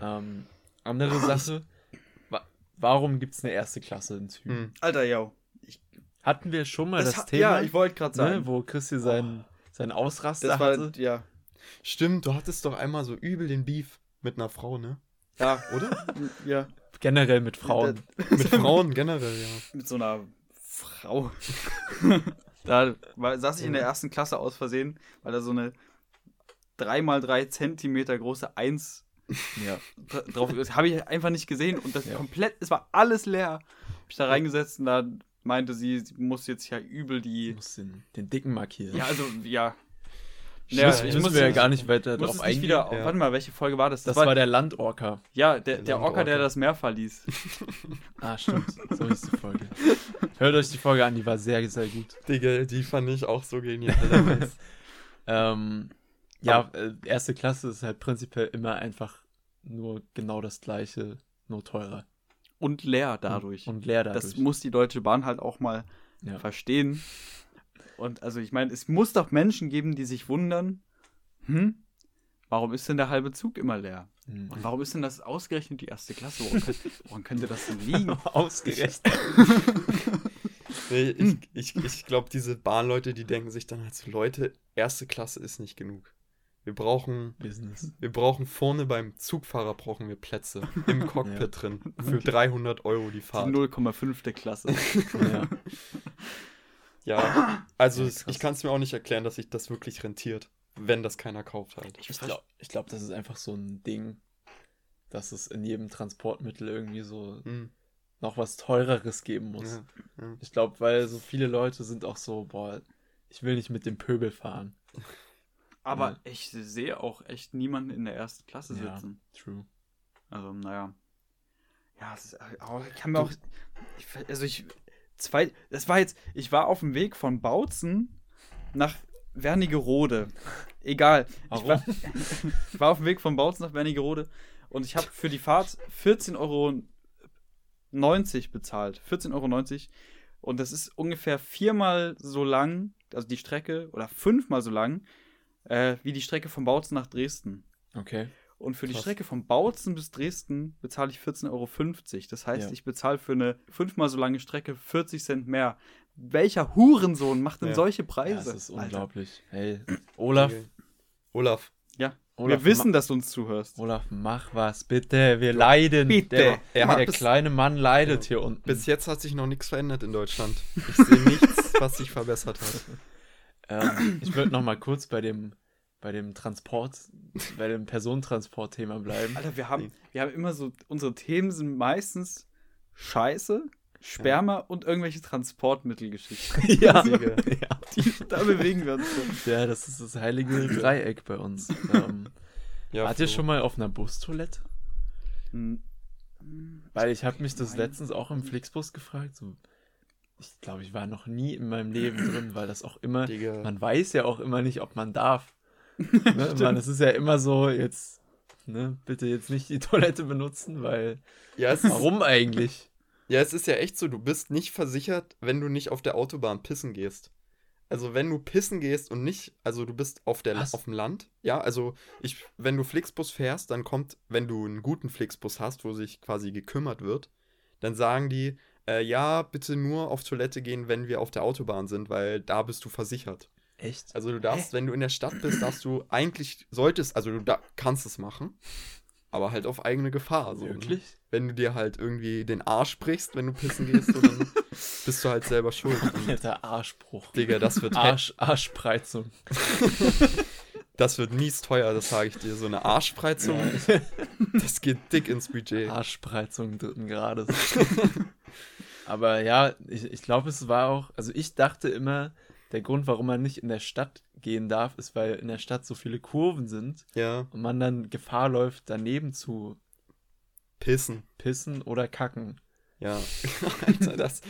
Ähm, andere Sache, wa warum gibt es eine erste Klasse in Zügen? Hm. Alter, yo. Hatten wir schon mal das, hat- Thema, Ja, ich wollte gerade ne, sagen. wo Christi seinen, seinen Ausraster das war, hatte? ja. Stimmt, du hattest doch einmal so übel den Beef mit einer Frau, ne? Ja, Oder? <laughs> ja. Generell mit Frauen. mit Frauen <laughs> generell, ja. Mit so einer Frau. <laughs> da war, saß ich in der ersten Klasse aus Versehen, weil da so eine 3x3 Zentimeter große Eins Ja. dra- drauf ist. Habe ich einfach nicht gesehen und das Ja. komplett, es war alles leer. Hab ich da reingesetzt und da meinte sie, sie muss jetzt ja übel die. muss den, den dicken markieren. Ja, also, ja. Ich Ja, muss, ich müssen muss- wir ja gar nicht weiter drauf nicht eingehen. wieder. Ja. Warte mal, welche Folge war das? das war der Landorca. Ja, der, Der der Orca, der das Meer verließ. <laughs> <laughs> Ah, stimmt. So hieß die Folge. Hört euch die Folge an, die war sehr, sehr gut. Digga, die fand ich auch so genial. <laughs> Ähm, ja, äh, erste Klasse ist halt prinzipiell immer einfach nur genau das gleiche, nur teurer. Und leer dadurch. Und leer dadurch. Das muss die Deutsche Bahn halt auch mal Ja. verstehen. Und also ich meine, es muss doch Menschen geben, die sich wundern, hm, warum ist denn der halbe Zug immer leer? Hm. Und warum ist denn das ausgerechnet die erste Klasse? Woran, könnte, woran könnte das denn liegen? <laughs> Ausgerechnet. nee, ich ich, ich glaube, diese Bahnleute, die denken sich dann halt so, Leute, erste Klasse ist nicht genug. Wir brauchen, Business. wir brauchen vorne beim Zugfahrer brauchen wir Plätze im <laughs> Cockpit Ja. drin für 300 Euro die Die Fahrt. 0,5 der Klasse. <laughs> Ja. Ja, also Ja, ich kann es mir auch nicht erklären, dass sich das wirklich rentiert, wenn das keiner kauft halt. Ich glaube, ich glaub, das ist einfach so ein Ding, dass es in jedem Transportmittel irgendwie so Hm, noch was Teureres geben muss. ja, ja. Ich glaube, weil so viele Leute sind auch so, boah, ich will nicht mit dem Pöbel fahren. <laughs> Aber ich sehe auch echt niemanden in der ersten Klasse Ja. sitzen. True. Also, naja. Ja, es ist, aber ich kann mir auch. Ich, also, ich. Zwei. Das war jetzt. Ich war auf dem Weg von Bautzen nach Wernigerode. Egal. Ich war, ich <laughs> war auf dem Weg von Bautzen nach Wernigerode und ich habe für die Fahrt 14,90 Euro bezahlt. 14,90 Euro. Und das ist ungefähr viermal so lang, also die Strecke, oder fünfmal so lang, äh, wie die Strecke von Bautzen nach Dresden. Okay. Und für die Krass. Strecke von Bautzen bis Dresden bezahle ich 14,50 Euro. Das heißt, Ja. ich bezahle für eine fünfmal so lange Strecke 40 Cent mehr. Welcher Hurensohn macht denn Ja. solche Ja, Preise? das ist Alter. unglaublich. Hey, Olaf, Olaf, Ja, Olaf, wir wissen, dass du uns zuhörst. Olaf, mach was, bitte. Wir leiden. Bitte. Der, Er hat der kleine Mann leidet hier unten. bis jetzt hat sich noch nichts verändert in Deutschland. <laughs> Ich sehe nichts, was sich verbessert hat. Ähm, ich würde noch mal kurz bei dem, bei dem Transport, bei dem Personentransport-Thema bleiben. Alter, wir haben, wir haben immer so, unsere Themen sind meistens Scheiße, Sperma und irgendwelche Transportmittelgeschichten. <laughs> ja. Ja. <laughs> Die, da bewegen wir uns so. ja, das ist das heilige Dreieck bei uns. Ähm, <laughs> Ja, wart ihr schon mal auf einer Bustoilette? Hm, Weil ich habe mich das letztens auch im Flixbus gefragt. So, ich glaube, ich war noch nie in meinem Leben drin, weil das auch immer, Digga. man weiß ja auch immer nicht, ob man darf. Ne? <laughs> man, es ist ja immer so, jetzt, ne, bitte jetzt nicht die Toilette benutzen, weil, Ja es, ist, warum eigentlich? ja, es ist ja echt so, du bist nicht versichert, wenn du nicht auf der Autobahn pissen gehst. Also wenn du pissen gehst und nicht, also du bist auf, der, Was? auf dem Land, ja, also ich, wenn du Flixbus fährst, dann kommt, wenn du einen guten Flixbus hast, wo sich quasi gekümmert wird, dann sagen die, äh, ja, bitte nur auf Toilette gehen, wenn wir auf der Autobahn sind, weil da bist du versichert. Echt? Also du darfst, wenn du in der Stadt bist, darfst du eigentlich, solltest, also du da, kannst es machen, aber halt auf eigene Gefahr. So, ne? Wirklich? Wenn du dir halt irgendwie den Arsch brichst, wenn du pissen gehst, so, dann <laughs> bist du halt selber schuld. <laughs> Alter Arschbruch. Digga, das wird, Arsch, Arschspreizung. <laughs> das wird mies teuer, das sage ich dir. So eine Arschspreizung, das geht dick ins Budget. Arschspreizung dritten Grades. Aber ja, ich, ich glaube, es war auch, also ich dachte immer, der Grund, warum man nicht in der Stadt gehen darf, ist, weil in der Stadt so viele Kurven sind Ja, und man dann Gefahr läuft, daneben zu pissen. pissen oder kacken. Ja, <laughs> Alter, das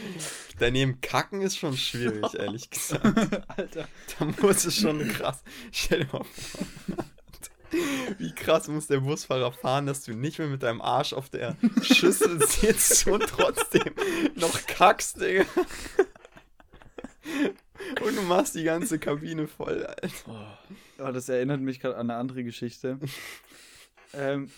daneben kacken ist schon schwierig, <laughs> ehrlich gesagt. Alter. Da muss es schon krass. Stell dir mal vor. Wie krass muss der Busfahrer fahren, dass du nicht mehr mit deinem Arsch auf der Schüssel sitzt und trotzdem noch kackst, Digga. <laughs> Und du machst die ganze Kabine voll, Alter. Oh, Oh, das erinnert mich gerade an eine andere Geschichte. <laughs> ähm,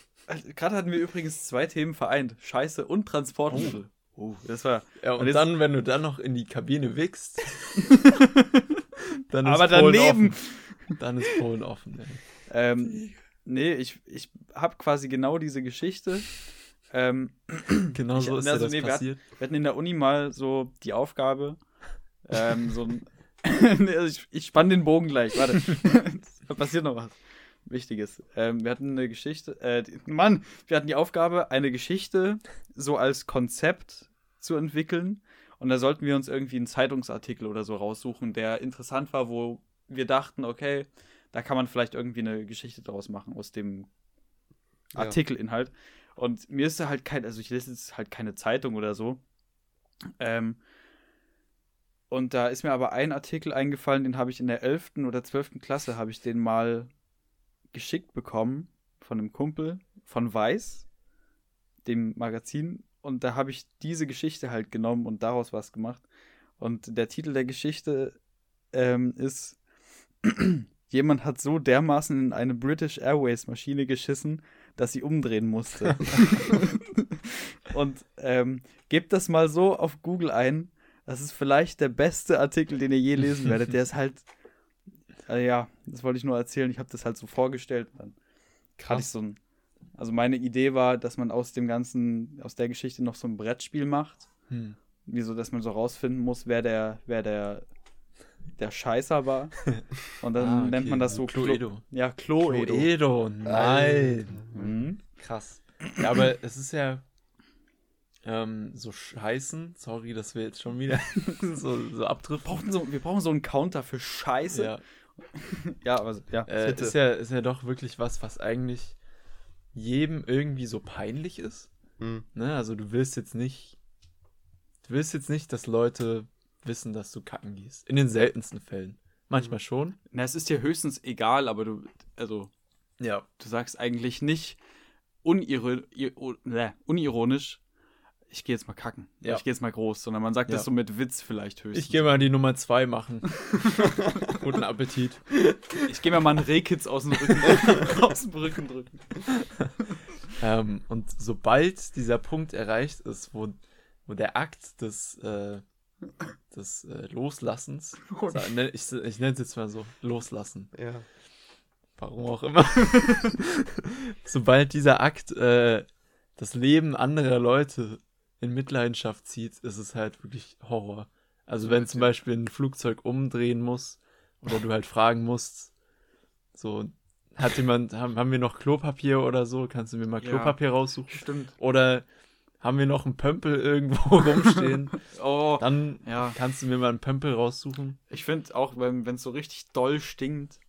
gerade hatten wir übrigens zwei Themen vereint: Scheiße und Transportmittel. Oh. Das war. Ja, und, Und jetzt- dann, wenn du dann noch in die Kabine wickst, <laughs> dann ist Aber Polen daneben. offen. Dann ist Polen offen, ey. Ähm, nee, ich, ich habe quasi genau diese Geschichte. Ähm, <clears throat> Genau Ich- so ist also, das nee, wir passiert. wir hatten in der Uni mal so die Aufgabe, ähm, so ein. <laughs> Also ich, ich spann den Bogen gleich, warte. <laughs> da passiert noch was Wichtiges. Ähm, wir hatten eine Geschichte, äh, die- Mann, wir hatten die Aufgabe, eine Geschichte so als Konzept zu entwickeln. Und da sollten wir uns irgendwie einen Zeitungsartikel oder so raussuchen, der interessant war, wo wir dachten, okay, da kann man vielleicht irgendwie eine Geschichte draus machen aus dem Ja. Artikelinhalt. Und mir ist da halt kein, also ich lese jetzt halt keine Zeitung oder so. Ähm, und da ist mir aber ein Artikel eingefallen, den habe ich in der 11. oder 12. Klasse, habe ich den mal geschickt bekommen von einem Kumpel von Weiß, dem Magazin. Und da habe ich diese Geschichte halt genommen und daraus was gemacht. Und der Titel der Geschichte ähm, ist <clears throat> Jemand hat so dermaßen in eine British Airways Maschine geschissen, dass sie umdrehen musste. <laughs> und ähm, gebt das mal so auf Google ein. Das ist vielleicht der beste Artikel, den ihr je lesen werdet. Der ist halt, äh, ja, das wollte ich nur erzählen. Ich habe das halt so vorgestellt. Dann ich so ein, also meine Idee war, dass man aus dem ganzen, aus der Geschichte noch so ein Brettspiel macht. Hm. Wieso, dass man so rausfinden muss, wer der, wer der, der Scheißer war. Und dann <laughs> Ah, nennt okay. man das so Cluedo. Ja, Cluedo. Cluedo, nein. Mhm. Krass. <clears throat> Ja, aber es ist ja ähm, so scheißen. Sorry, dass wir jetzt schon wieder <laughs> so, so abdriften. Brauchen so, wir brauchen so einen Counter für Scheiße. Ja, <laughs> ja aber ja. äh, ist ja, ist ja doch wirklich was, was eigentlich jedem irgendwie so peinlich ist. Hm. Ne? Also du willst jetzt nicht, du willst jetzt nicht, dass Leute wissen, dass du kacken gehst. In den seltensten Fällen. Manchmal schon. Na, es ist dir höchstens egal, aber du, also, Ja. du sagst eigentlich nicht ne, unironisch, ich gehe jetzt mal kacken. Ja. Ich gehe jetzt mal groß, sondern man sagt Ja. das so mit Witz vielleicht höchstens. Ich gehe mal die Nummer zwei machen. <laughs> Guten Appetit. ich geh mir mal einen Rehkitz aus dem Rücken, <laughs> aus dem Rücken drücken. Ähm, und sobald dieser Punkt erreicht ist, wo, wo der Akt des, äh, des äh, Loslassens, sa- ne, ich, ich nenne es jetzt mal so, loslassen, Ja. warum auch immer, <laughs> sobald dieser Akt äh, das Leben anderer Leute in Mitleidenschaft zieht, ist es halt wirklich Horror. Also wenn zum Beispiel ein Flugzeug umdrehen muss oder du halt fragen musst, so, hat jemand, haben, haben wir noch Klopapier oder so? Kannst du mir mal Ja. Klopapier raussuchen? Stimmt. Oder haben wir noch einen Pömpel irgendwo <laughs> rumstehen? <laughs> Oh, Dann ja. kannst du mir mal einen Pömpel raussuchen. Ich finde auch, wenn es so richtig doll stinkt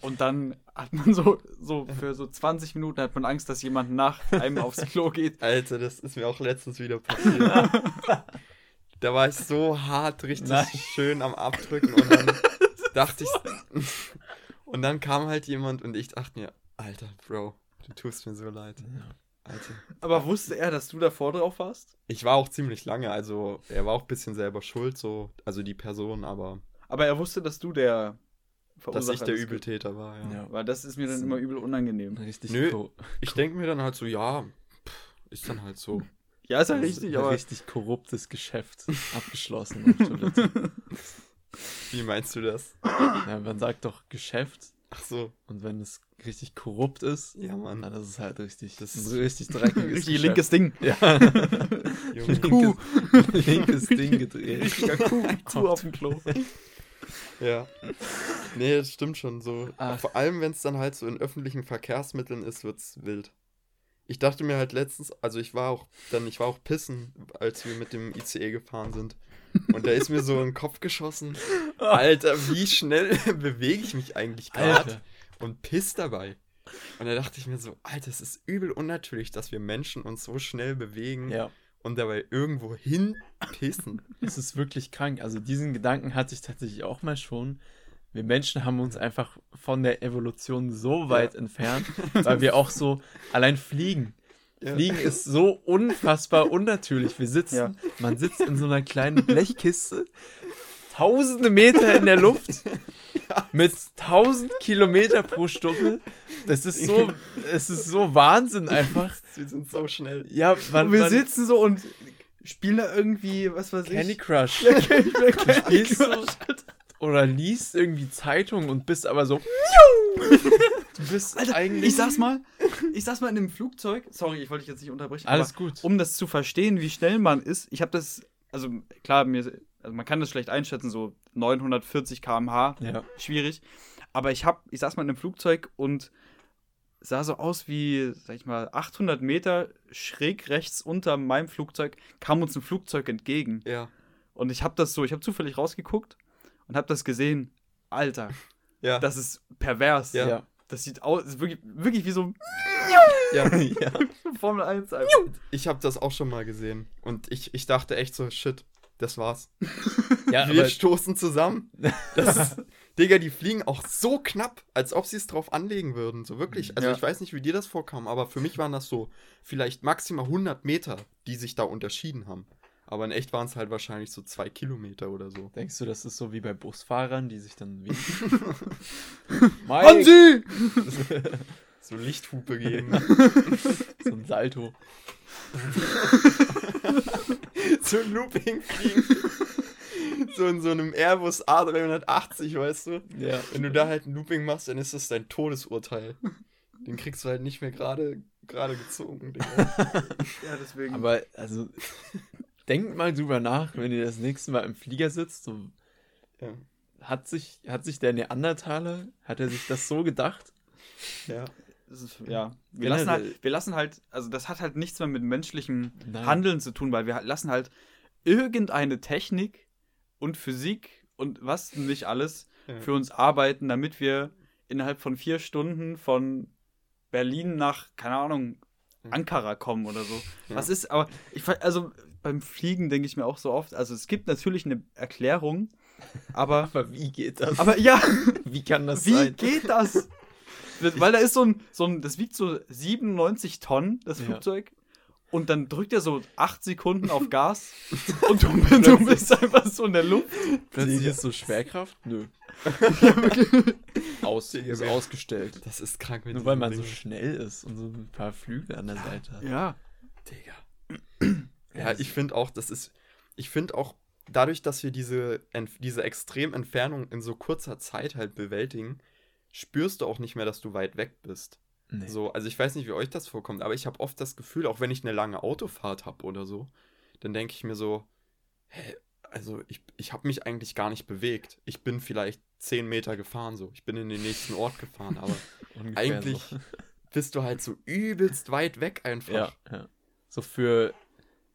und dann hat man so, so für so 20 Minuten hat man Angst, dass jemand nach einem <laughs> aufs Klo geht. Alter, das ist mir auch letztens wieder passiert. <laughs> da war ich so hart, richtig Nein. schön am Abdrücken und dann <laughs> dachte ich. Und dann kam halt jemand und ich dachte mir, Alter, Bro, du tust mir so leid. Alter. Aber wusste er, dass du davor drauf warst? Ich war auch ziemlich lange, also er war auch ein bisschen selber schuld, so, also die Person, aber Aber er wusste, dass du der Dass Verursacher ich der Übeltäter war, ja. Ja. Weil das ist mir dann So. immer übel unangenehm. Richtig Nö. ko- Ich denke mir dann halt so, ja, pff, ist dann halt so. Ja, ist ja ist richtig, ein aber. richtig korruptes Geschäft abgeschlossen auf Toilette. <laughs> Wie meinst du das? Ja, man sagt doch Geschäft Ach so, und wenn es richtig korrupt ist, ja, Mann. dann ist es halt richtig, Das ein ist- richtig dreckiges Richtig linkes Ding. Ja. <laughs> Junge. Kuh. linkes, <laughs> linkes Ding gedreht. Richtiger Kuh, Kuh auf dem Klo. Ja. Nee, das stimmt schon so. Ach. Vor allem, wenn es dann halt so in öffentlichen Verkehrsmitteln ist, wird's wild. Ich dachte mir halt letztens, also ich war auch dann, ich war auch pissen, als wir mit dem ICE gefahren sind. Und da ist mir so in den Kopf geschossen, <laughs> Alter, wie schnell <laughs> bewege ich mich eigentlich gerade und piss dabei. Und da dachte ich mir so, Alter, es ist übel unnatürlich, dass wir Menschen uns so schnell bewegen Ja, und dabei irgendwo hin pissen. es ist wirklich krank. Also diesen Gedanken hatte ich tatsächlich auch mal schon. Wir Menschen haben uns einfach von der Evolution so weit entfernt, weil wir auch so allein fliegen. Ja. Fliegen ist so unfassbar unnatürlich. Wir sitzen, Ja. man sitzt in so einer kleinen Blechkiste, tausende Meter in der Luft, mit tausend Kilometer pro Stunde. Das ist so, es ist so Wahnsinn einfach. <laughs> Sie sind so schnell. Ja, man, Und wir man, sitzen so und spielen da irgendwie, was weiß Candy ich. Crush. Ja, Candy, Candy spielst Crush. Oder liest irgendwie Zeitung und bist aber so. Du bist Alter, eigentlich. ich saß mal, ich saß mal in einem Flugzeug. Sorry, ich wollte dich jetzt nicht unterbrechen. Alles aber gut. um das zu verstehen, wie schnell man ist, ich habe das, also klar, mir, also man kann das schlecht einschätzen, so 940 km/h, Ja. schwierig. Aber ich habe, ich saß mal in einem Flugzeug und sah so aus wie, sag ich mal, 800 Meter schräg rechts unter meinem Flugzeug kam uns ein Flugzeug entgegen. Ja. Und ich habe das so, ich habe zufällig rausgeguckt und habe das gesehen. Alter, Ja. das ist pervers. Ja. Ja. Das sieht aus, ist wirklich, wirklich wie so <laughs> ja. ja. <laughs> Formel 1 einfach. Ich habe das auch schon mal gesehen. Und ich, ich dachte echt so, shit, das war's. <laughs> ja Wir aber, stoßen zusammen. <laughs> Das Digga, die fliegen auch so knapp, als ob sie es drauf anlegen würden. So wirklich. Also Ja. ich weiß nicht, wie dir das vorkam, aber für mich waren das so vielleicht maximal 100 Meter, die sich da unterschieden haben. Aber in echt waren es halt wahrscheinlich so zwei Kilometer oder so. denkst du, das ist so wie bei Busfahrern, die sich dann wie. <laughs> Hansi! So Lichthupe geben. <laughs> So ein Salto. <laughs> so ein Looping fliegen. so in so einem Airbus A380, weißt du? Ja. Wenn du da halt ein Looping machst, dann ist das dein Todesurteil. Den kriegst du halt nicht mehr gerade gerade gezogen, Digga. <laughs> Ja, deswegen. Aber also. Denkt mal drüber nach, wenn ihr das nächste Mal im Flieger sitzt. So, Ja. hat, sich, hat sich der Neandertaler, hat er sich das so gedacht? ja. Ist, ja, wir Generell- lassen, halt, wir lassen halt, also das hat halt nichts mehr mit menschlichem Nein. Handeln zu tun, weil wir lassen halt irgendeine Technik und Physik und was nicht alles Ja. für uns arbeiten, damit wir innerhalb von vier Stunden von Berlin nach, keine Ahnung. Ankara kommen oder so. Ja. Was ist, aber ich also beim Fliegen denke ich mir auch so oft, also es gibt natürlich eine Erklärung, aber, <laughs> Aber wie geht das? aber ja, <laughs> wie kann das wie sein? geht das? <laughs> Weil da ist so ein, so ein, das wiegt so 97 Tonnen, das Ja. Flugzeug. Und dann drückt er so 8 Sekunden auf <laughs> Gas und du, du bist einfach so in der Luft. Plötzlich ist so Schwerkraft? Nö. <laughs> Aus, ist ausgestellt. Das ist krank mit Nur weil man so Dingen. schnell ist und so ein paar Flügel an der Seite hat. Ja. Digga. <clears throat> Ja, ich finde auch, das ist. Ich finde auch, dadurch, dass wir diese, diese extremen Entfernungen in so kurzer Zeit halt bewältigen, spürst du auch nicht mehr, dass du weit weg bist. Nee. So, also ich weiß nicht, wie euch das vorkommt, aber ich habe oft das Gefühl, auch wenn ich eine lange Autofahrt habe oder so, dann denke ich mir so, hä, also ich, ich habe mich eigentlich gar nicht bewegt. Ich bin vielleicht 10 Meter gefahren so. Ich bin in den nächsten Ort gefahren, aber <laughs> eigentlich So. bist du halt so übelst weit weg einfach. Ja, ja. So für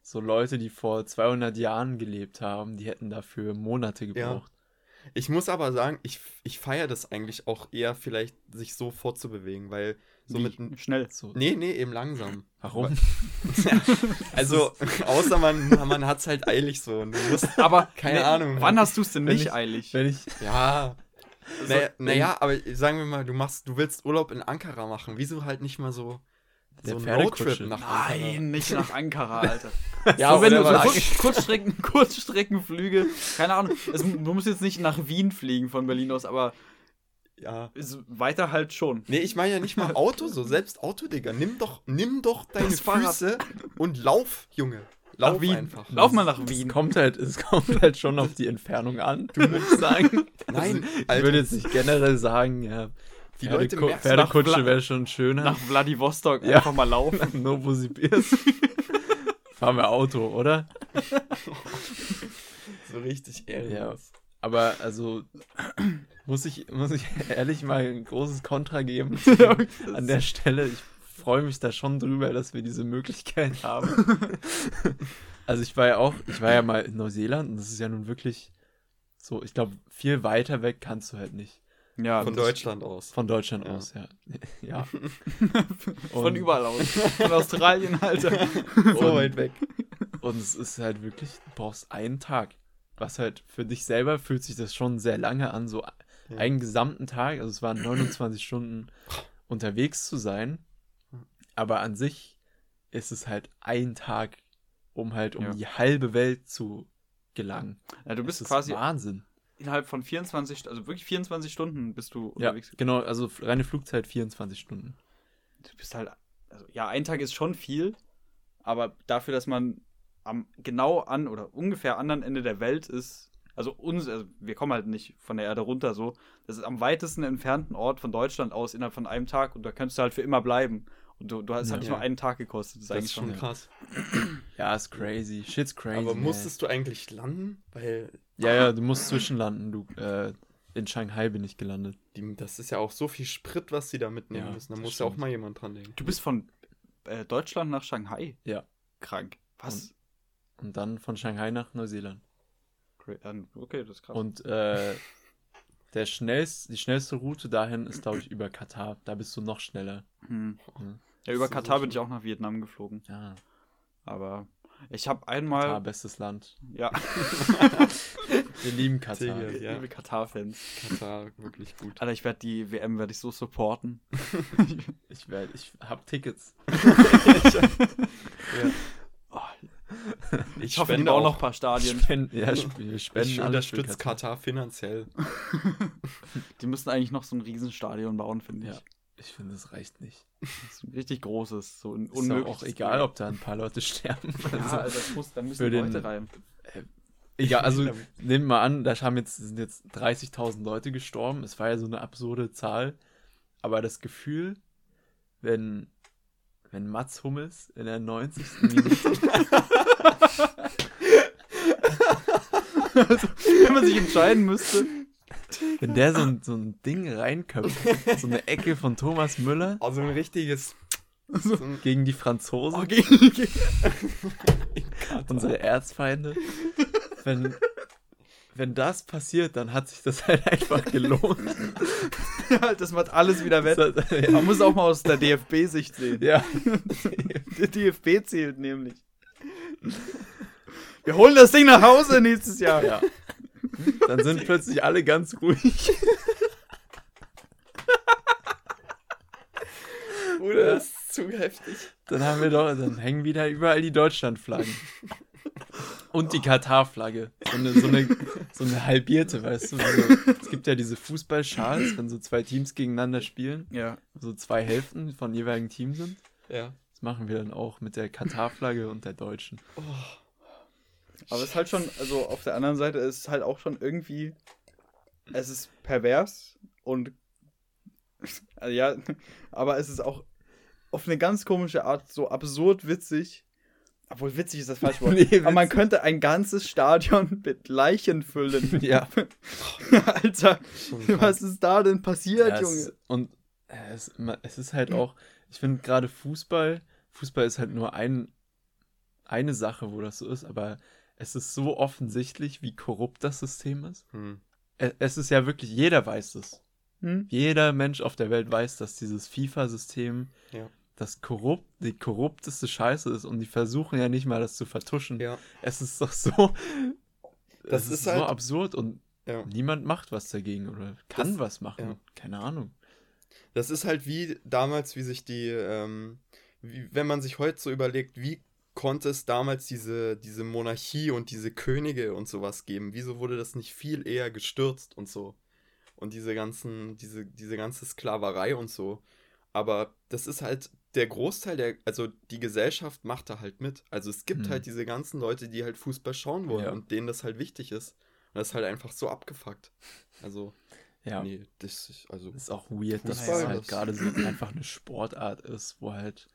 so Leute, die vor 200 Jahren gelebt haben, die hätten dafür Monate gebraucht. Ich muss aber sagen, ich, ich feiere das eigentlich auch eher vielleicht, sich so fortzubewegen, weil so mit... Wie? Schnell. So. Nee, nee, eben langsam. Warum? <laughs> <laughs> Also, außer man, man hat es halt eilig so und du musst... <laughs> Aber Keine Ahnung, Wann hast du es denn nicht ich- eilig? Wenn ich. Ja. Naja, naja, aber sagen wir mal, du machst, du willst Urlaub in Ankara machen. Wieso halt nicht mal so so ein. Roadtrip nach Ankara. Nein, nicht nach Ankara, Alter. <laughs> Ja, so, wenn du so? Kurz, Kurzstrecken, <laughs> Kurzstreckenflüge, keine Ahnung. Es, du musst jetzt nicht nach Wien fliegen von Berlin aus, aber Ja. ist weiter halt schon. Nee, ich meine ja nicht mal <laughs> Auto, so selbst Auto, Digga. Nimm doch, nimm doch deine Das Fahrrad. Füße und lauf, Junge. Lauf Nach Wien. einfach. Lauf mal nach Es Wien. kommt halt, es kommt halt schon auf die Entfernung an, würde ich sagen. Nein, also, ich würde jetzt nicht generell sagen, ja, Die Pferde Leute merken- Pferdekutsche wäre schon schöner. Nach Vladivostok Ja. einfach mal laufen. <laughs> Novosibirsk. <laughs> Fahren wir Auto, oder? <laughs> So richtig ehrenlos. Aber also muss ich, muss ich ehrlich mal ein großes Kontra geben an der Stelle. Ich freue mich da schon drüber, dass wir diese Möglichkeit haben. also ich war ja auch, ich war ja mal in Neuseeland und das ist ja nun wirklich so, ich glaube, viel weiter weg kannst du halt nicht. Ja, Von Deutschland aus. Von Deutschland Ja. aus, ja. <laughs> Ja. <laughs> Von überall aus. Von Australien, Alter. <laughs> So weit weg. Und es ist halt wirklich, du brauchst einen Tag. Was halt für dich selber fühlt sich das schon sehr lange an, so Ja. einen gesamten Tag, also es waren 29 Stunden unterwegs zu sein. Aber an sich ist es halt ein Tag, um halt um Ja. die halbe Welt zu gelangen. Ja, du bist ist quasi Wahnsinn. Innerhalb von 24, also wirklich 24 Stunden bist du Ja, unterwegs. genau, also reine Flugzeit 24 Stunden. Du bist halt, also ja, ein Tag ist schon viel, aber dafür, dass man am genau an oder ungefähr anderen Ende der Welt ist, also uns, also wir kommen halt nicht von der Erde runter so, das ist am weitesten entfernten Ort von Deutschland aus innerhalb von einem Tag und da könntest du halt für immer bleiben. Und du, du hast Ja. halt nur einen Tag gekostet. Das ist Das eigentlich ist schon krass. <clears throat> Ja, ist crazy. Shit's crazy. Aber man. musstest du eigentlich landen? Weil Ja, ja, du musst zwischenlanden. Du, äh, in Shanghai bin ich gelandet. die, das ist ja auch so viel Sprit, was sie da mitnehmen Ja, müssen. Da muss ja auch mal jemand dran denken. Du bist von äh, Deutschland nach Shanghai. Ja. Krank. Was? Und dann von Shanghai nach Neuseeland. Ähm, Okay, das ist krass. Und äh, der schnellst, die schnellste Route dahin ist, glaube ich, über Katar. Da bist du noch schneller. Hm. Mhm. Ja, über Katar so bin ich auch nach Vietnam geflogen. Ja, Aber ich habe Katar, einmal. bestes Land. Ja, <laughs> Wir lieben Katar. Digga. Ja. liebe Katar-Fans. Katar, wirklich gut. Alter, ich werde die WM werde ich so supporten. <laughs> Ich werde, ich hab Tickets. <laughs> Oh, <laughs> Ich, hoffe, die spende bauen auch, noch ein paar Stadien. <laughs> Spenden, ja, spenden ich unterstütze Katar finanziell. <laughs> Die müssen eigentlich noch so ein Riesenstadion bauen, finde ich. Ja. Ich finde, es reicht nicht. Das ist ein richtig großes, so ein Ist unmöglich. doch auch egal, ob da ein paar Leute sterben. Ja, Also, also das muss, da müssen für den- Leute rein. egal, also nehmen wir an, da haben jetzt, sind jetzt 30.000 Leute gestorben. Es war ja so eine absurde Zahl. Aber das Gefühl, wenn, wenn Mats Hummels in der 90. Minute <laughs> Wenn man sich entscheiden müsste. Wenn der so ein, so ein Ding reinköpft, so eine Ecke von Thomas Müller Also ein richtiges. So ein gegen die Franzosen, Okay. <laughs> unsere Erzfeinde, wenn, wenn das passiert, dann hat sich das <laughs> halt einfach gelohnt. <laughs> ja, das macht alles wieder wett. Hat- Man muss auch mal aus der DFB-Sicht sehen. ja, <laughs> Der DFB zählt nämlich. Wir holen das Ding nach Hause nächstes Jahr. ja. Dann sind plötzlich alle ganz ruhig. Bruder, das ist zu heftig. Dann haben wir doch, dann hängen wieder überall die Deutschlandflaggen. Und die Katar-Flagge. So eine, so, eine, so eine halbierte, weißt du? So, es gibt ja diese Fußballschals, wenn so zwei Teams gegeneinander spielen, Ja. so zwei Hälften von jeweiligen Team sind. Ja. Das machen wir dann auch mit der Katar-Flagge und der deutschen. Aber es ist halt schon, also auf der anderen Seite ist es halt auch schon irgendwie, es ist pervers und, also <laughs> ja, aber es ist auch auf eine ganz komische Art so absurd witzig. Obwohl witzig ist das falsche Wort. <laughs> Nee, aber man könnte ein ganzes Stadion <laughs> mit Leichen füllen. <laughs> Ja. Alter, was ist da denn passiert, Ja, Junge? es, und äh, es, es ist halt auch, ich finde gerade Fußball, Fußball ist halt nur ein, eine Sache, wo das so ist, aber es ist so offensichtlich, wie korrupt das System ist. Hm. E- Es ist ja wirklich, jeder weiß das. Hm? Jeder Mensch auf der Welt weiß, dass dieses FIFA-System Ja. Das korrupt, die korrupteste Scheiße ist und die versuchen ja nicht mal das zu vertuschen. Ja. Es ist doch so. Das ist so halt- absurd und Ja. niemand macht was dagegen oder kann Das- was machen. ja. Keine Ahnung. Das ist halt wie damals, wie sich die, ähm, wie, wenn man sich heute so überlegt, wie konnte es damals diese, diese Monarchie und diese Könige und sowas geben? Wieso wurde das nicht viel eher gestürzt und so? Und diese ganzen, diese, diese ganze Sklaverei und so. Aber das ist halt der Großteil der, also die Gesellschaft macht da halt mit. Also es gibt Hm. halt diese ganzen Leute, die halt Fußball schauen wollen Ja. und denen das halt wichtig ist. Und das ist halt einfach so abgefuckt. Also, Ja. nee, das ist, also. Das ist auch weird, dass es halt das- gerade so <clears throat> einfach eine Sportart ist, wo halt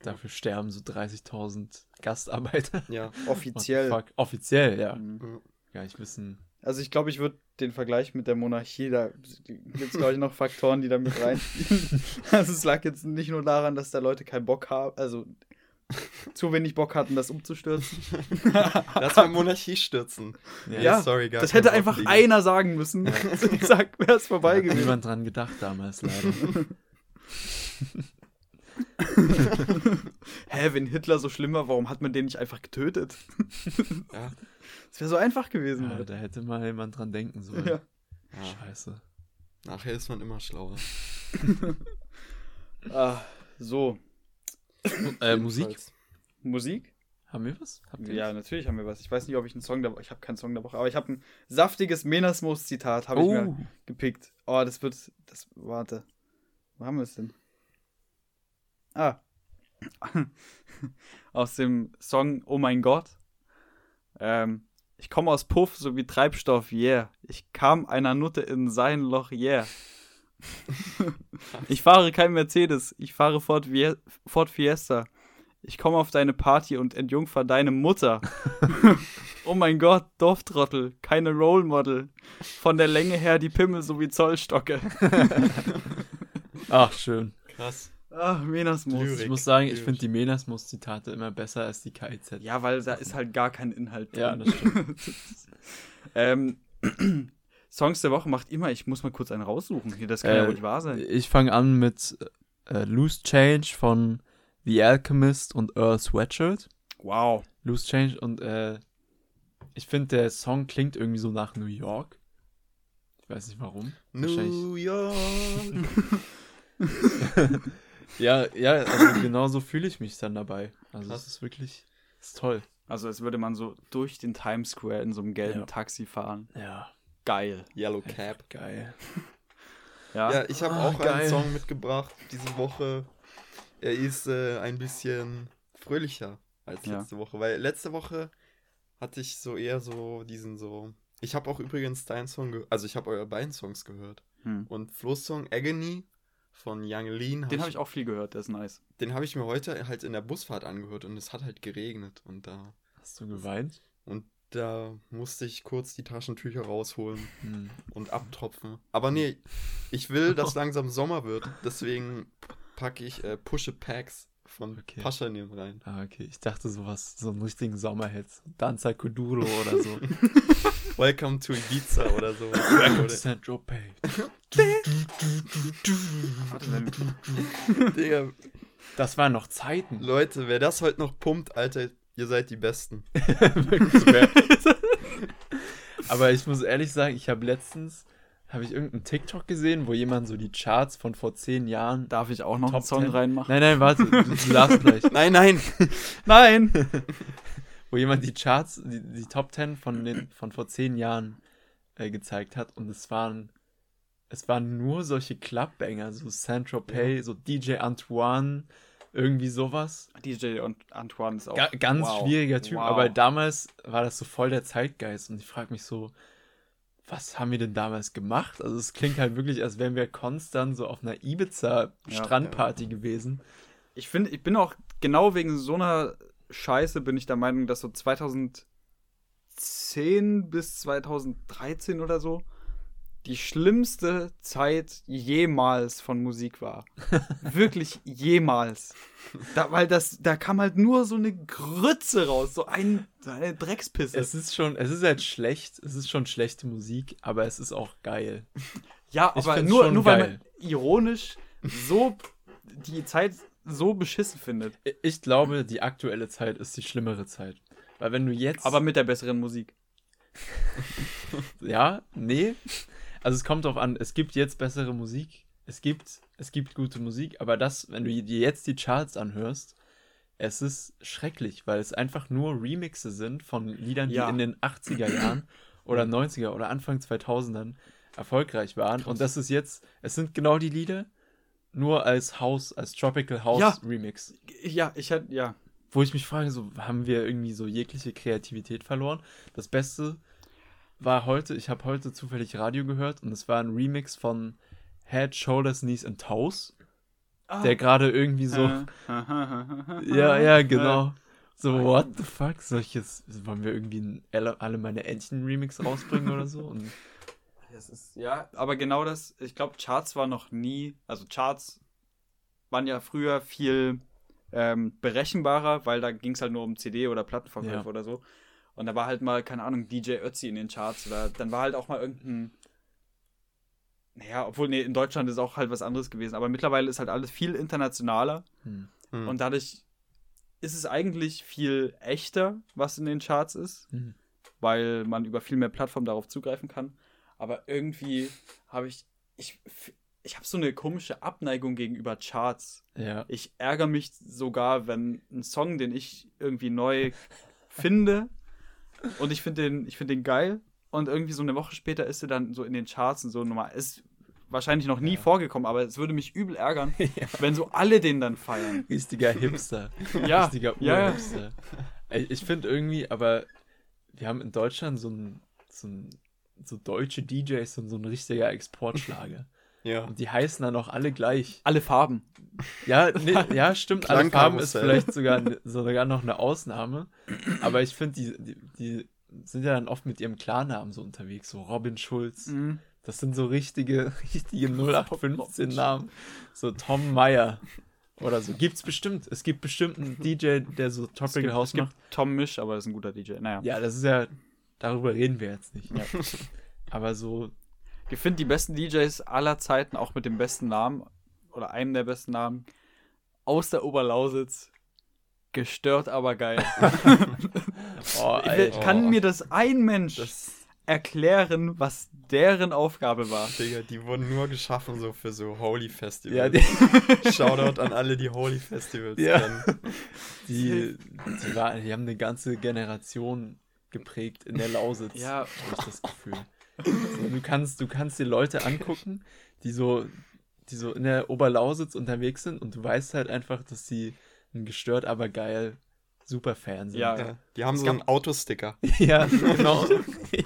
dafür sterben so 30.000 Gastarbeiter. Ja. <laughs> Offiziell. Offiziell, ja. Mhm. Ja, ich wissen. Also ich glaube, ich würde den Vergleich mit der Monarchie, da gibt es, glaube ich, noch Faktoren, die da mit reinspielen. <laughs> Also es lag jetzt nicht nur daran, dass da Leute keinen Bock haben, also zu wenig Bock hatten, das umzustürzen. <laughs> Lass mal Monarchie stürzen. Ja, sorry, gar das hätte einfach Bock, einer sagen müssen. <laughs> Zack, wäre es vorbei Da hat gewesen. niemand dran gedacht damals leider. Hä, wenn Hitler so schlimm war, warum hat man den nicht einfach getötet? Ja. Das wäre so einfach gewesen. ja, da hätte mal jemand dran denken sollen. Ja. Ja. Scheiße. Nachher ist man immer schlauer. <laughs> Ah, so, Äh, Musik? Musik? Haben wir was? Habt ihr Ja, natürlich haben wir was. Ich weiß nicht, ob ich einen Song der Woche. Ich habe keinen Song der Woche, aber ich habe ein saftiges Menasmus-Zitat, habe ich mir Oh, gepickt. Oh, das wird. Das. Warte. Wo haben wir es denn? Ah. <laughs> aus dem Song Oh mein Gott. Ähm, ich komme aus Puff sowie Treibstoff, yeah. Ich kam einer Nutte in sein Loch, yeah. <laughs> ich fahre kein Mercedes, ich fahre Ford, Vie Ford Fiesta. Ich komme auf deine Party und entjungfer deine Mutter. <laughs> oh mein Gott, Dorftrottel, keine Role Model. Von der Länge her die Pimmel sowie Zollstocke. <laughs> ach schön. Krass. Ah, Menasmus. Lyrik. Ich muss sagen, ich Lyrisch. finde die Menasmus-Zitate immer besser als die KIZ. Ja, weil da ist halt gar kein Inhalt drin. Ja, das stimmt. <laughs> ähm, <clears throat> Songs der Woche macht immer, ich muss mal kurz einen raussuchen. Hier, das kann ja Äh, wohl nicht wahr sein. Ich fange an mit äh, Loose Change von The Alchemist und Earl Sweatshirt. Wow. Loose Change und äh, ich finde, der Song klingt irgendwie so nach New York. Ich weiß nicht warum. New York. <laughs> <laughs> Ja, ja, also genau so fühle ich mich dann dabei. Also Krass. es ist wirklich, ist toll. Also, als würde man so durch den Times Square in so einem gelben Ja. Taxi fahren. Ja, Geil. Yellow Cap. geil. <laughs> Ja. Ja, ich habe Ah, auch geil. einen Song mitgebracht diese Woche. Er ist äh, ein bisschen fröhlicher als Ja. letzte Woche, weil letzte Woche hatte ich so eher so diesen so. Ich habe auch übrigens deinen Song, also ich habe eure beiden Songs gehört. Hm. Und Flo's Song Agony von Young Lean, Den habe ich auch viel gehört, der ist nice. den habe ich mir heute halt in der Busfahrt angehört und es hat halt geregnet und da Hast du geweint? und da musste ich kurz die Taschentücher rausholen Hm. und abtropfen. Aber nee, ich will, dass <laughs> langsam Sommer wird. Deswegen packe ich äh, Pushe Packs von Okay. Paschanim rein. Ah, okay. Ich dachte sowas, so einen richtigen Sommerhit. Danza Kuduro oder so. <laughs> Welcome to Ibiza oder so. Welcome to oder, St. Tropez. Warte, wenn- Digga, Das waren noch Zeiten. Leute, wer das heute noch pumpt, Alter, ihr seid die Besten. <laughs> Aber ich muss ehrlich sagen, ich habe letztens, habe ich irgendeinen TikTok gesehen, wo jemand so die Charts von vor zehn Jahren. Darf ich auch noch Top einen Song 10? reinmachen? Nein, nein, warte, du, du darfst gleich. <laughs> Nein, nein. Nein! Wo jemand die Charts, die, die Top 10 von, den, von vor zehn Jahren äh, gezeigt hat und es waren, es waren nur solche Clubbanger, so Saint-Tropez, so DJ Antoine, irgendwie sowas. DJ und Antoine ist auch. Ga ganz wow. schwieriger Typ, Wow. aber damals war das so voll der Zeitgeist und ich frage mich so, was haben wir denn damals gemacht? Also es klingt halt wirklich, als wären wir konstant so auf einer Ibiza Ja. Strandparty gewesen. Ich finde, ich bin auch genau wegen so einer Scheiße bin ich der Meinung, dass so 2010 bis 2013 oder so die schlimmste Zeit jemals von Musik war. <laughs> Wirklich jemals. Da, weil das, da kam halt nur so eine Grütze raus, so, ein, so eine Dreckspisse. Es ist schon, es ist halt schlecht, es ist schon schlechte Musik, aber es ist auch geil. ja, ich aber nur, nur weil man ironisch so die Zeit so beschissen findet. Ich glaube, die aktuelle Zeit ist die schlimmere Zeit. Weil wenn du jetzt. Aber mit der besseren Musik. ja, nee. Also es kommt drauf an, es gibt jetzt bessere Musik, es gibt, es gibt gute Musik, aber das, wenn du dir jetzt die Charts anhörst, es ist schrecklich, weil es einfach nur Remixe sind von Liedern, die Ja. in den 80er Jahren oder 90er oder Anfang 2000ern erfolgreich waren. Und das ist jetzt, es sind genau die Lieder, nur als House, als Tropical House Ja. Remix. Ja, ich hätte, ja. Wo ich mich frage, so, haben wir irgendwie so jegliche Kreativität verloren? Das Beste war heute, ich habe heute zufällig Radio gehört und es war ein Remix von Head, Shoulders, Knees and Toes, Ah. der gerade irgendwie so, Äh, ja, ja, genau. So, what the fuck? Solches, wollen wir irgendwie alle meine Entchen-Remix rausbringen oder so? Und Das ist, ja, aber genau das, ich glaube, Charts war noch nie, also Charts waren ja früher viel ähm, berechenbarer, weil da ging es halt nur um CD oder Plattenverkäufe Ja. oder so. Und da war halt mal, keine Ahnung, DJ Ötzi in den Charts oder dann war halt auch mal irgendein. Naja, obwohl, nee, in Deutschland ist auch halt was anderes gewesen. Aber mittlerweile ist halt alles viel internationaler. hm. Hm. Und dadurch ist es eigentlich viel echter, was in den Charts ist Hm. weil man über viel mehr Plattformen darauf zugreifen kann. Aber irgendwie habe ich, ich, ich habe so eine komische Abneigung gegenüber Charts. ja, Ich ärgere mich sogar, wenn ein Song, den ich irgendwie neu finde und ich finde den, ich finde den geil und irgendwie so eine Woche später ist er dann so in den Charts und so normal. Ist wahrscheinlich noch nie vorgekommen, aber es würde mich übel ärgern, <laughs> wenn so alle den dann feiern. richtiger Hipster. <laughs> Ja, richtiger ja, ja. Urhipster. Ey, Ich finde irgendwie, aber wir haben in Deutschland so ein, so ein so deutsche DJs sind so ein richtiger Exportschlager. <laughs> ja. Und die heißen dann auch alle gleich. Alle Farben. Ja, nee, ja, stimmt. Alle Farben ist vielleicht <laughs> sogar, sogar noch eine Ausnahme. Aber ich finde, die, die, die sind ja dann oft mit ihrem Klarnamen so unterwegs. So Robin Schulz. Mhm. Das sind so richtige, <laughs> richtige 0815-Namen. So Tom Meyer oder so. Gibt's bestimmt. Es gibt bestimmt einen DJ, der so Tropical gibt, House es gibt macht. Tom Misch, aber das ist ein guter DJ. Naja. Ja, das ist ja, darüber reden wir jetzt nicht. Ja. <laughs> Aber so, Ich finde die besten DJs aller Zeiten, auch mit dem besten Namen oder einem der besten Namen, aus der Oberlausitz. Gestört, aber geil. <laughs> <laughs> oh, Ich. Kann mir das ein Mensch Das, erklären, was deren Aufgabe war? Digga, die wurden nur geschaffen so für so Holy Ja, Festivals. die, Shoutout an alle, die Holy Festivals Ja. kennen. die, die, war, die haben eine ganze Generation geprägt in der Lausitz. Ja. habe ich das Gefühl. So, du, kannst, du kannst dir Leute angucken, die so, die so in der Oberlausitz unterwegs sind und du weißt halt einfach, dass sie ein gestört, aber geil Superfan sind. Ja. Ja, die haben Es so gab- einen Autosticker. <laughs> ja genau. <laughs> ja.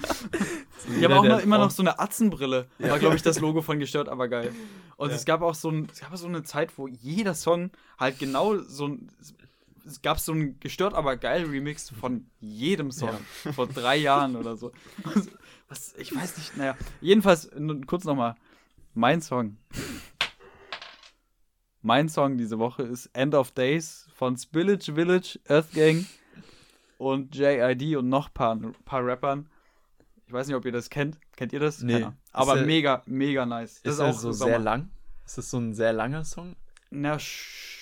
Die haben auch immer noch so eine Atzenbrille. War, glaube ich, das Logo von Gestört, aber geil. Und Ja. es gab auch so, ein, es gab auch so eine Zeit, wo jeder Song halt genau so ein. Es gab so einen Gestört, aber geil Remix von jedem Song. <laughs> Vor drei Jahren oder so. Was, ich weiß nicht, naja. Jedenfalls, kurz nochmal. Mein Song. Mein Song diese Woche ist End of Days von Spillage Village, Earthgang und JID und noch ein paar, paar Rappern. Ich weiß nicht, ob ihr das kennt. Kennt ihr das? Nee. Keiner. Aber Ist mega, mega nice. Ist er so sehr lang? Ist das so ein sehr langer Song? Na, sch-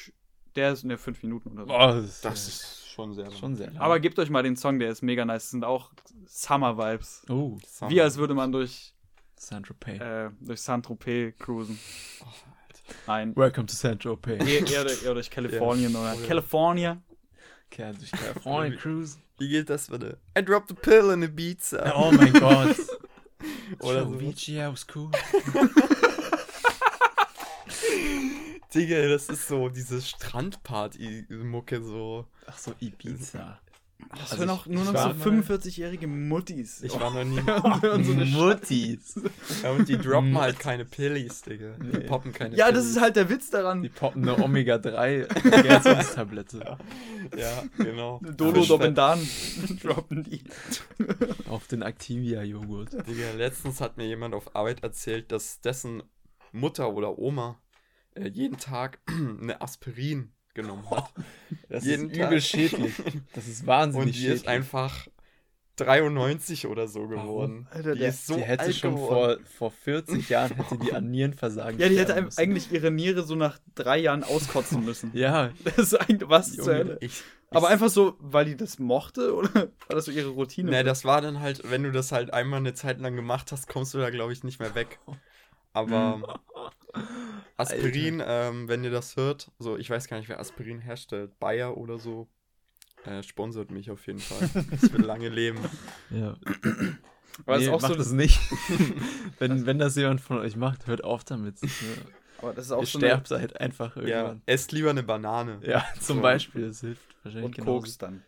der ist ne fünf Minuten oder so. Boah, das, Das ist schon sehr lang. schon sehr lang. Aber gebt euch mal den Song, der ist mega nice. Das sind auch Summer-Vibes. oh, Summer. Wie als würde man durch, Saint-Tropez. äh, durch Saint-Tropez cruisen. Nein. Welcome to Saint-Tropez. Eher, eher, durch- eher durch Kalifornien oder Oder- California. Okay, durch Kalifornien <laughs> cruise. Wie geht das bitte? I dropped a pill in Ibiza. Oh mein Gott. <laughs> Oder so. Vici, I was cool. <laughs> Digga, das ist so diese Strandparty-Mucke so. Ach so, Ibiza. Das Also sind ich- auch nur noch so mal- 45-jährige Muttis. Ich war noch nie. <laughs> So Muttis. Ja, und die droppen halt keine Pillis, Digga. Die Nee. poppen keine ja, das Pillis. ist halt der Witz daran. Die poppen eine Omega-3-Ergänzungstablette <laughs> Ja, genau. Dolo Frisch- Dobendan <laughs> droppen die. auf den Activia-Joghurt. Digga, letztens hat mir jemand auf Arbeit erzählt, dass dessen Mutter oder Oma äh, jeden Tag <clears throat> eine Aspirin genommen hat. <laughs> Das Jeden ist übel Tag. schädlich. Das ist wahnsinnig Und die ist schädlich. einfach 93 oder so geworden. Alter, die der- ist so die hätte alt schon geworden. vor, vor 40 Jahren hätte die an <laughs> Nierenversagen Ja, die hätte müssen. eigentlich ihre Niere so nach drei Jahren auskotzen müssen. <laughs> Ja, Das ist eigentlich was zur Hölle. Ich, Aber einfach so, weil die das mochte oder war das so ihre Routine? Ne, das war dann halt, wenn du das halt einmal eine Zeit lang gemacht hast, kommst du da, glaube ich, nicht mehr weg. Aber <laughs> Aspirin, ähm, wenn ihr das hört, so, ich weiß gar nicht, wer Aspirin herstellt, Bayer oder so, äh, sponsert mich auf jeden Fall. Ich will lange leben. <laughs> Ja. <clears throat> Aber nee, das ist auch macht so, das nicht. <laughs> wenn, wenn das jemand von euch macht, hört auf damit. Ne? aber das ist auch Ihr so eine, sterbt halt einfach Ja, irgendwann. esst lieber eine Banane. Ja, zum So. Beispiel. Das hilft wahrscheinlich und genauso. Koks dann.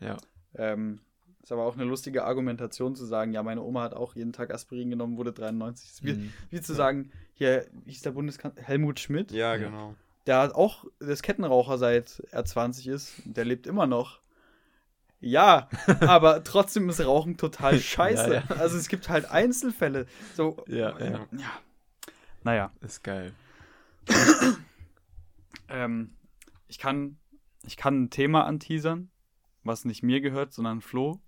Ja. Ähm, ist aber auch eine lustige Argumentation zu sagen, ja, meine Oma hat auch jeden Tag Aspirin genommen, wurde 93. Das ist wie, Mhm. wie zu sagen, hier, wie ist der Bundeskanzler? Helmut Schmidt. Ja, genau. Der hat auch, ist Kettenraucher seit er 20 ist. Der lebt immer noch. Ja, <laughs> aber trotzdem ist Rauchen total scheiße. Ja, ja. Also es gibt halt Einzelfälle. So, Ja, ja. ja. Naja, Ist geil. <coughs> ähm, ich kann, ich kann ein Thema anteasern, was nicht mir gehört, sondern Flo.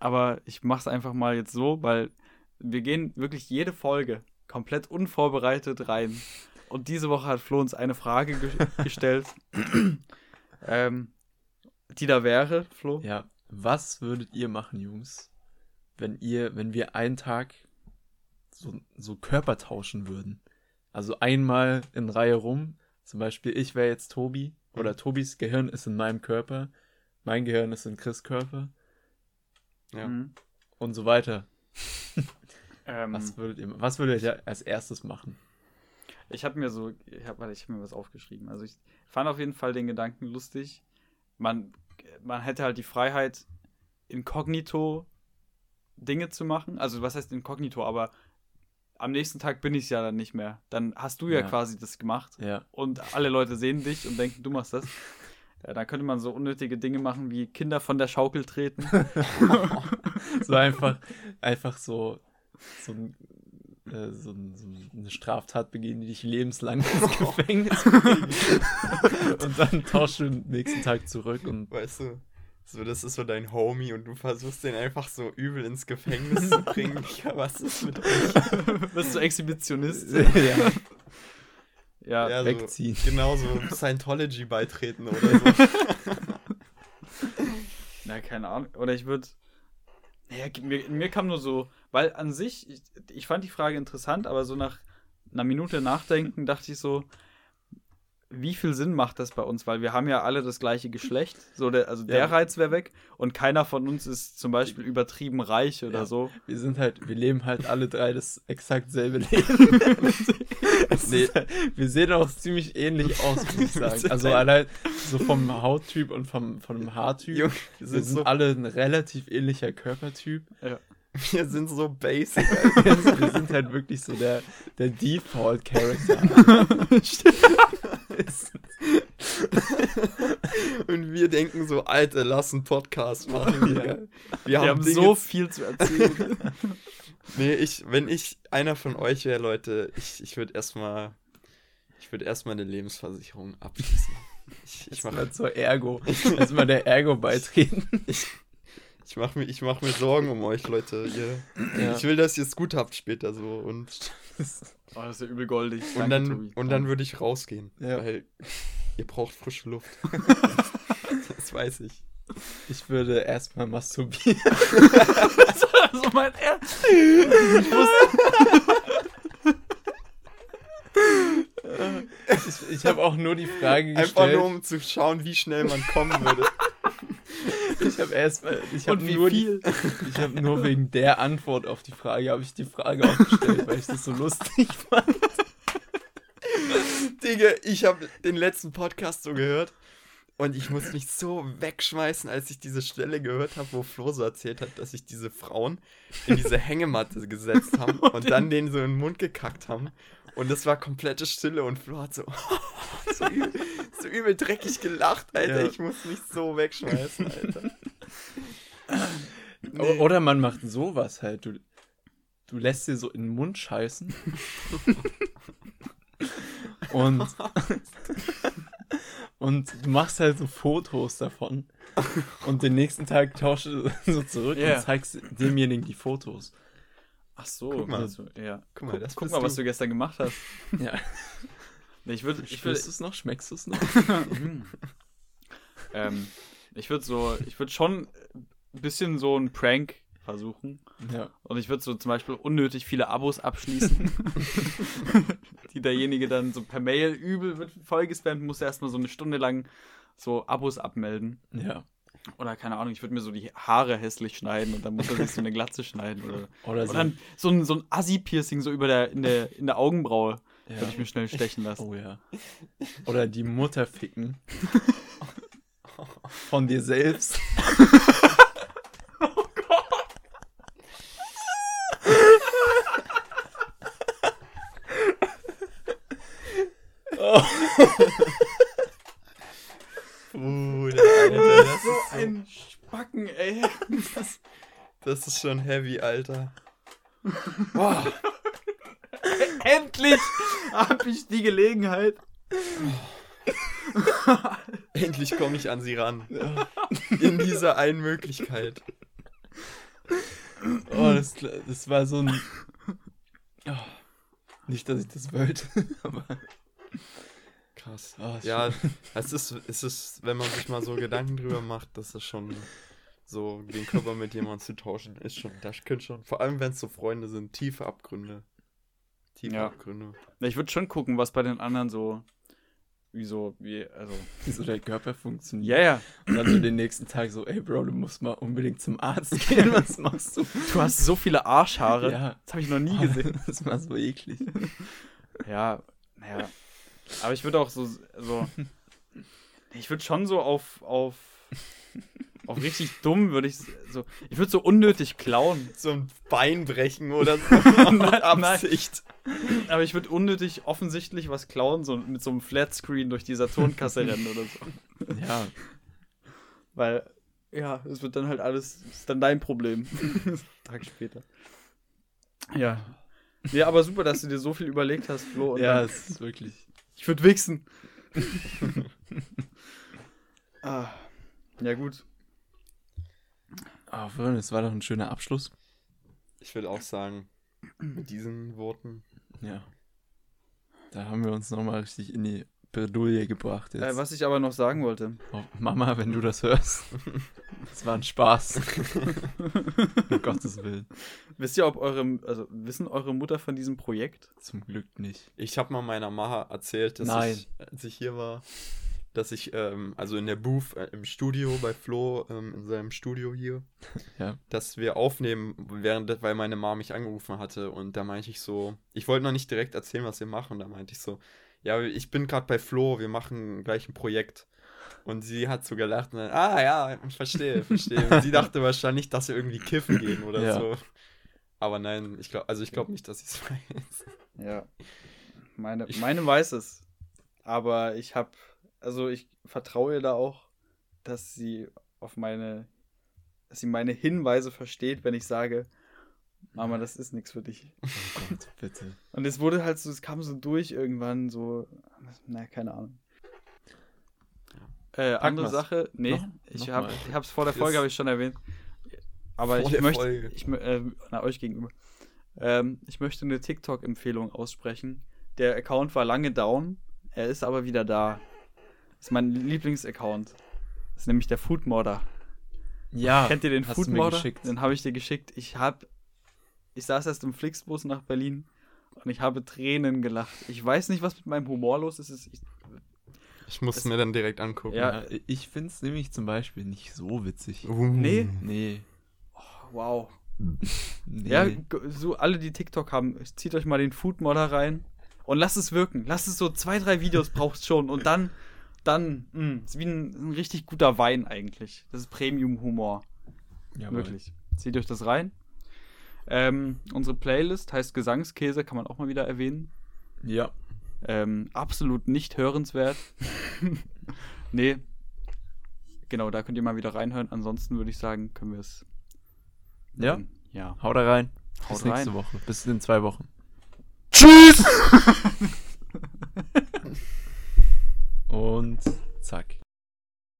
Aber ich mach's einfach mal jetzt so, weil wir gehen wirklich jede Folge komplett unvorbereitet rein. Und diese Woche hat Flo uns eine Frage ge <laughs> gestellt, ähm, die da wäre, Flo. Ja. Was würdet ihr machen, Jungs, wenn ihr, wenn wir einen Tag so, so Körper tauschen würden? Also einmal in Reihe rum. Zum Beispiel, ich wäre jetzt Tobi oder Tobis Gehirn ist in meinem Körper. Mein Gehirn ist in Chris Körper Ja. Mhm. und so weiter. Ähm, Was würdet ihr, was würdet ihr als erstes machen? Ich habe mir so, ich habe ich hab mir was aufgeschrieben. Also ich fand auf jeden Fall den Gedanken lustig. Man, man hätte halt die Freiheit, inkognito Dinge zu machen. Also was heißt inkognito, aber am nächsten Tag bin ich ja dann nicht mehr. Dann hast du ja, Ja. quasi das gemacht Ja. und alle Leute sehen dich und denken, du machst das. Ja, dann könnte man so unnötige Dinge machen wie Kinder von der Schaukel treten. <laughs> <laughs> So einfach, einfach so, so, ein, äh, so, ein, so eine Straftat begehen, die dich lebenslang ins <laughs> Gefängnis bringen. und dann tauschst du den nächsten Tag zurück und Weißt du, so, das ist so dein Homie und du versuchst den einfach so übel ins Gefängnis zu bringen. Digga, was ist mit euch? Bist du Exhibitionist? ja, Ja, Ja, so, wegziehen. genau so Scientology beitreten oder so. <laughs> Na, keine Ahnung. Oder ich würde. Naja, mir, mir kam nur so, weil an sich, ich, ich fand die Frage interessant, aber so nach einer Minute Nachdenken dachte ich so, wie viel Sinn macht das bei uns? Weil wir haben ja alle das gleiche Geschlecht. So der, also der Ja. Reiz wäre weg und keiner von uns ist zum Beispiel übertrieben reich oder Ja. so. wir sind halt, wir leben halt alle drei das exakt selbe <laughs> Leben. Nee. ist halt, wir sehen auch ziemlich ähnlich aus, muss ich sagen. <laughs> Also halt- allein so vom Hauttyp und vom, von dem Haartyp. Junge, wir sind, sind so, alle ein relativ ähnlicher Körpertyp. wir sind so basic. wir sind halt wirklich so der, der Default-Character. <laughs> <laughs> Und wir denken so, Alter, lass einen Podcast machen. Digga. Wir, Wir haben Dinge so viel zu erzählen. <laughs> Nee, ich, wenn ich einer von euch wäre, Leute, ich, ich würde erstmal, ich würde erstmal eine Lebensversicherung abschließen. Ich, ich Ich mache zur Ergo. Erstmal der Ergo beitreten. <laughs> ich mach mir, ich mach mir Sorgen um euch, Leute. Ihr, Ja. Ich will, dass ihr es gut habt später so. Und, <laughs> Oh, das ist ja übel goldig. und Danke, dann, Tobi. und dann würde ich rausgehen. Ja. Weil ihr braucht frische Luft. <laughs> das weiß ich. Ich würde erstmal masturbieren. <laughs> also mein Ernst. Ich wusste, Ich, ich habe auch nur die Frage Einfach gestellt. nur, um zu schauen, wie schnell man kommen würde. Ich habe erstmal, ich habe Und nur, viel? <laughs> Ich habe nur wegen der Antwort auf die Frage habe ich die Frage auch gestellt, weil ich das so lustig fand. <laughs> Digga, ich habe den letzten Podcast so gehört und ich muss mich so wegschmeißen, als ich diese Stelle gehört habe, wo Flo so erzählt hat, dass sich diese Frauen in diese Hängematte gesetzt haben <laughs> und dann denen so in den Mund gekackt haben. Und das war komplette Stille und Flo hat so, so, übel, so übel dreckig gelacht, Alter. Ja. Ich muss mich so wegschmeißen, Alter. O- Oder man macht sowas halt. Du, du lässt dir so in den Mund scheißen. <laughs> und, <laughs> und du machst halt so Fotos davon. Und den nächsten Tag tauschst du so zurück Ja. und zeigst demjenigen die Fotos. Ach so, Guck mal. also, ja. Guck mal, Guck, das guck mal, was du. du gestern gemacht hast. <laughs> Ja. Nee, ich würde, ich würde, Spürst du es noch? Schmeckst du es noch? ähm, ich würde so, ich würde schon ein bisschen so ein Prank versuchen. Ja. Und ich würde so zum Beispiel unnötig viele Abos abschließen, <laughs> <laughs> die derjenige dann so per Mail übel wird vollgespammt, muss erstmal so eine Stunde lang so Abos abmelden. Ja. Oder keine Ahnung, ich würde mir so die Haare hässlich schneiden und dann muss er sich so eine Glatze schneiden. Oder, Oder so. dann so ein, so ein Assi-Piercing so über der, in, der, in der Augenbraue ja. würde ich mir schnell stechen lassen. Oh ja. Oder die Mutter ficken. <laughs> Von dir selbst. Bruder, Alter, das so ist, ein Spacken, ey. das ist schon heavy, Alter. Boah. Endlich habe ich die Gelegenheit. Endlich komme ich an sie ran. In dieser einen Möglichkeit. Oh, das, das war so ein. Oh. Nicht, dass ich das wollte, <laughs> aber. Krass. Oh, ist Ja, es ist, es ist, wenn man sich mal so Gedanken drüber macht, das ist schon so, den Körper mit jemandem zu tauschen, ist schon, das könnte schon, vor allem wenn es so Freunde sind, tiefe Abgründe. Tiefe Ja. Abgründe. Ich würde schon gucken, was bei den anderen so. Wie so, wie, also. <laughs> wie so der Körper funktioniert. Ja, ja. Und dann so den nächsten Tag so, ey Bro, du musst mal unbedingt zum Arzt <laughs> gehen, was machst du? Du hast so viele Arschhaare. Ja. Das habe ich noch nie <laughs> gesehen. Das war so eklig. Ja, naja. Aber ich würde auch so, so. <laughs> Ich würde schon so auf, auf, auf richtig dumm würde ich so. Ich würde so unnötig klauen. So ein Bein brechen oder <laughs> so. mit Nein, Absicht. Aber ich würde unnötig offensichtlich was klauen, so mit so einem Flatscreen durch die Saturnkasse <laughs> rennen oder so. Ja, Weil, ja, es wird dann halt alles, ist dann dein Problem. Tag später. Ja. Ja, aber super, dass du dir so viel überlegt hast, Flo. Ja, es ist wirklich. Ich würde wichsen. <laughs> ah. Ja, gut. Ah, Freunde, es war doch ein schöner Abschluss. Ich würde auch sagen, mit diesen Worten. Ja. Da haben wir uns nochmal richtig in die Bredouille gebracht jetzt. Äh, was ich aber noch sagen wollte. Oh, Mama, wenn du das hörst. <laughs> Das war ein Spaß. <laughs> um Gottes Willen. Wisst ihr, ob eure, also wissen eure Mutter von diesem Projekt? Zum Glück nicht. Ich habe mal meiner Mama erzählt, dass Nein. ich, als ich hier war, dass ich, ähm, also in der Booth äh, im Studio bei Flo, ähm, in seinem Studio hier, <laughs> Ja. dass wir aufnehmen, während, weil meine Mama mich angerufen hatte und da meinte ich so, ich wollte noch nicht direkt erzählen, was wir machen, und da meinte ich so, ja, ich bin gerade bei Flo, wir machen gleich ein Projekt. Und sie hat so gelacht und dann, ah ja, ich verstehe, <laughs> verstehe. Und sie dachte wahrscheinlich, dass wir irgendwie kiffen gehen oder Ja. so. Aber nein, ich glaube, also ich glaube nicht, dass ich es <laughs> weiß. Ja. Meine, Ich- meine weiß es. Aber ich habe, also ich vertraue ihr da auch, dass sie auf meine, dass sie meine Hinweise versteht, wenn ich sage, Mama, das ist nichts für dich. Oh Gott, bitte. Und es wurde halt so, es kam so durch irgendwann so, na, keine Ahnung. Äh, andere wir's. Sache, nee, Noch- ich noch habe mal. ich hab's vor der. Folge, habe ich schon erwähnt. Aber Vor ich möchte, Folge. ich, äh, na, euch gegenüber. Ähm, ich möchte eine TikTok-Empfehlung aussprechen. Der Account war lange down, er ist aber wieder da. Das ist mein Lieblingsaccount. Das ist nämlich der Foodmodder. Ja. Kennt ihr den geschickt. Den habe ich dir geschickt. Ich hab, ich saß erst im Flixbus nach Berlin und ich habe Tränen gelacht. Ich weiß nicht, was mit meinem Humor los ist. Es ich, Ich muss Das- mir dann direkt angucken. Ja. Ich finde es nämlich zum Beispiel nicht so witzig. Uh. Nee. Nee. wow. nee. Ja, so alle, die TikTok haben, zieht euch mal den Foodmodder rein und lasst es wirken. Lasst es so zwei, drei Videos <laughs> braucht schon und dann, dann, mh, ist wie ein, ein richtig guter Wein eigentlich. Das ist Premium-Humor. Wirklich. Zieht euch das rein. Ähm, unsere Playlist heißt Gesangskäse, kann man auch mal wieder erwähnen. Ja. Ähm, absolut nicht hörenswert. <laughs> nee. Genau, da könnt ihr mal wieder reinhören. Ansonsten würde ich sagen, können wir es. Ja. ähm, Ja. Hau da rein. Haut Bis nächste rein. Woche. Bis in zwei Wochen. Tschüss! <laughs> Und zack.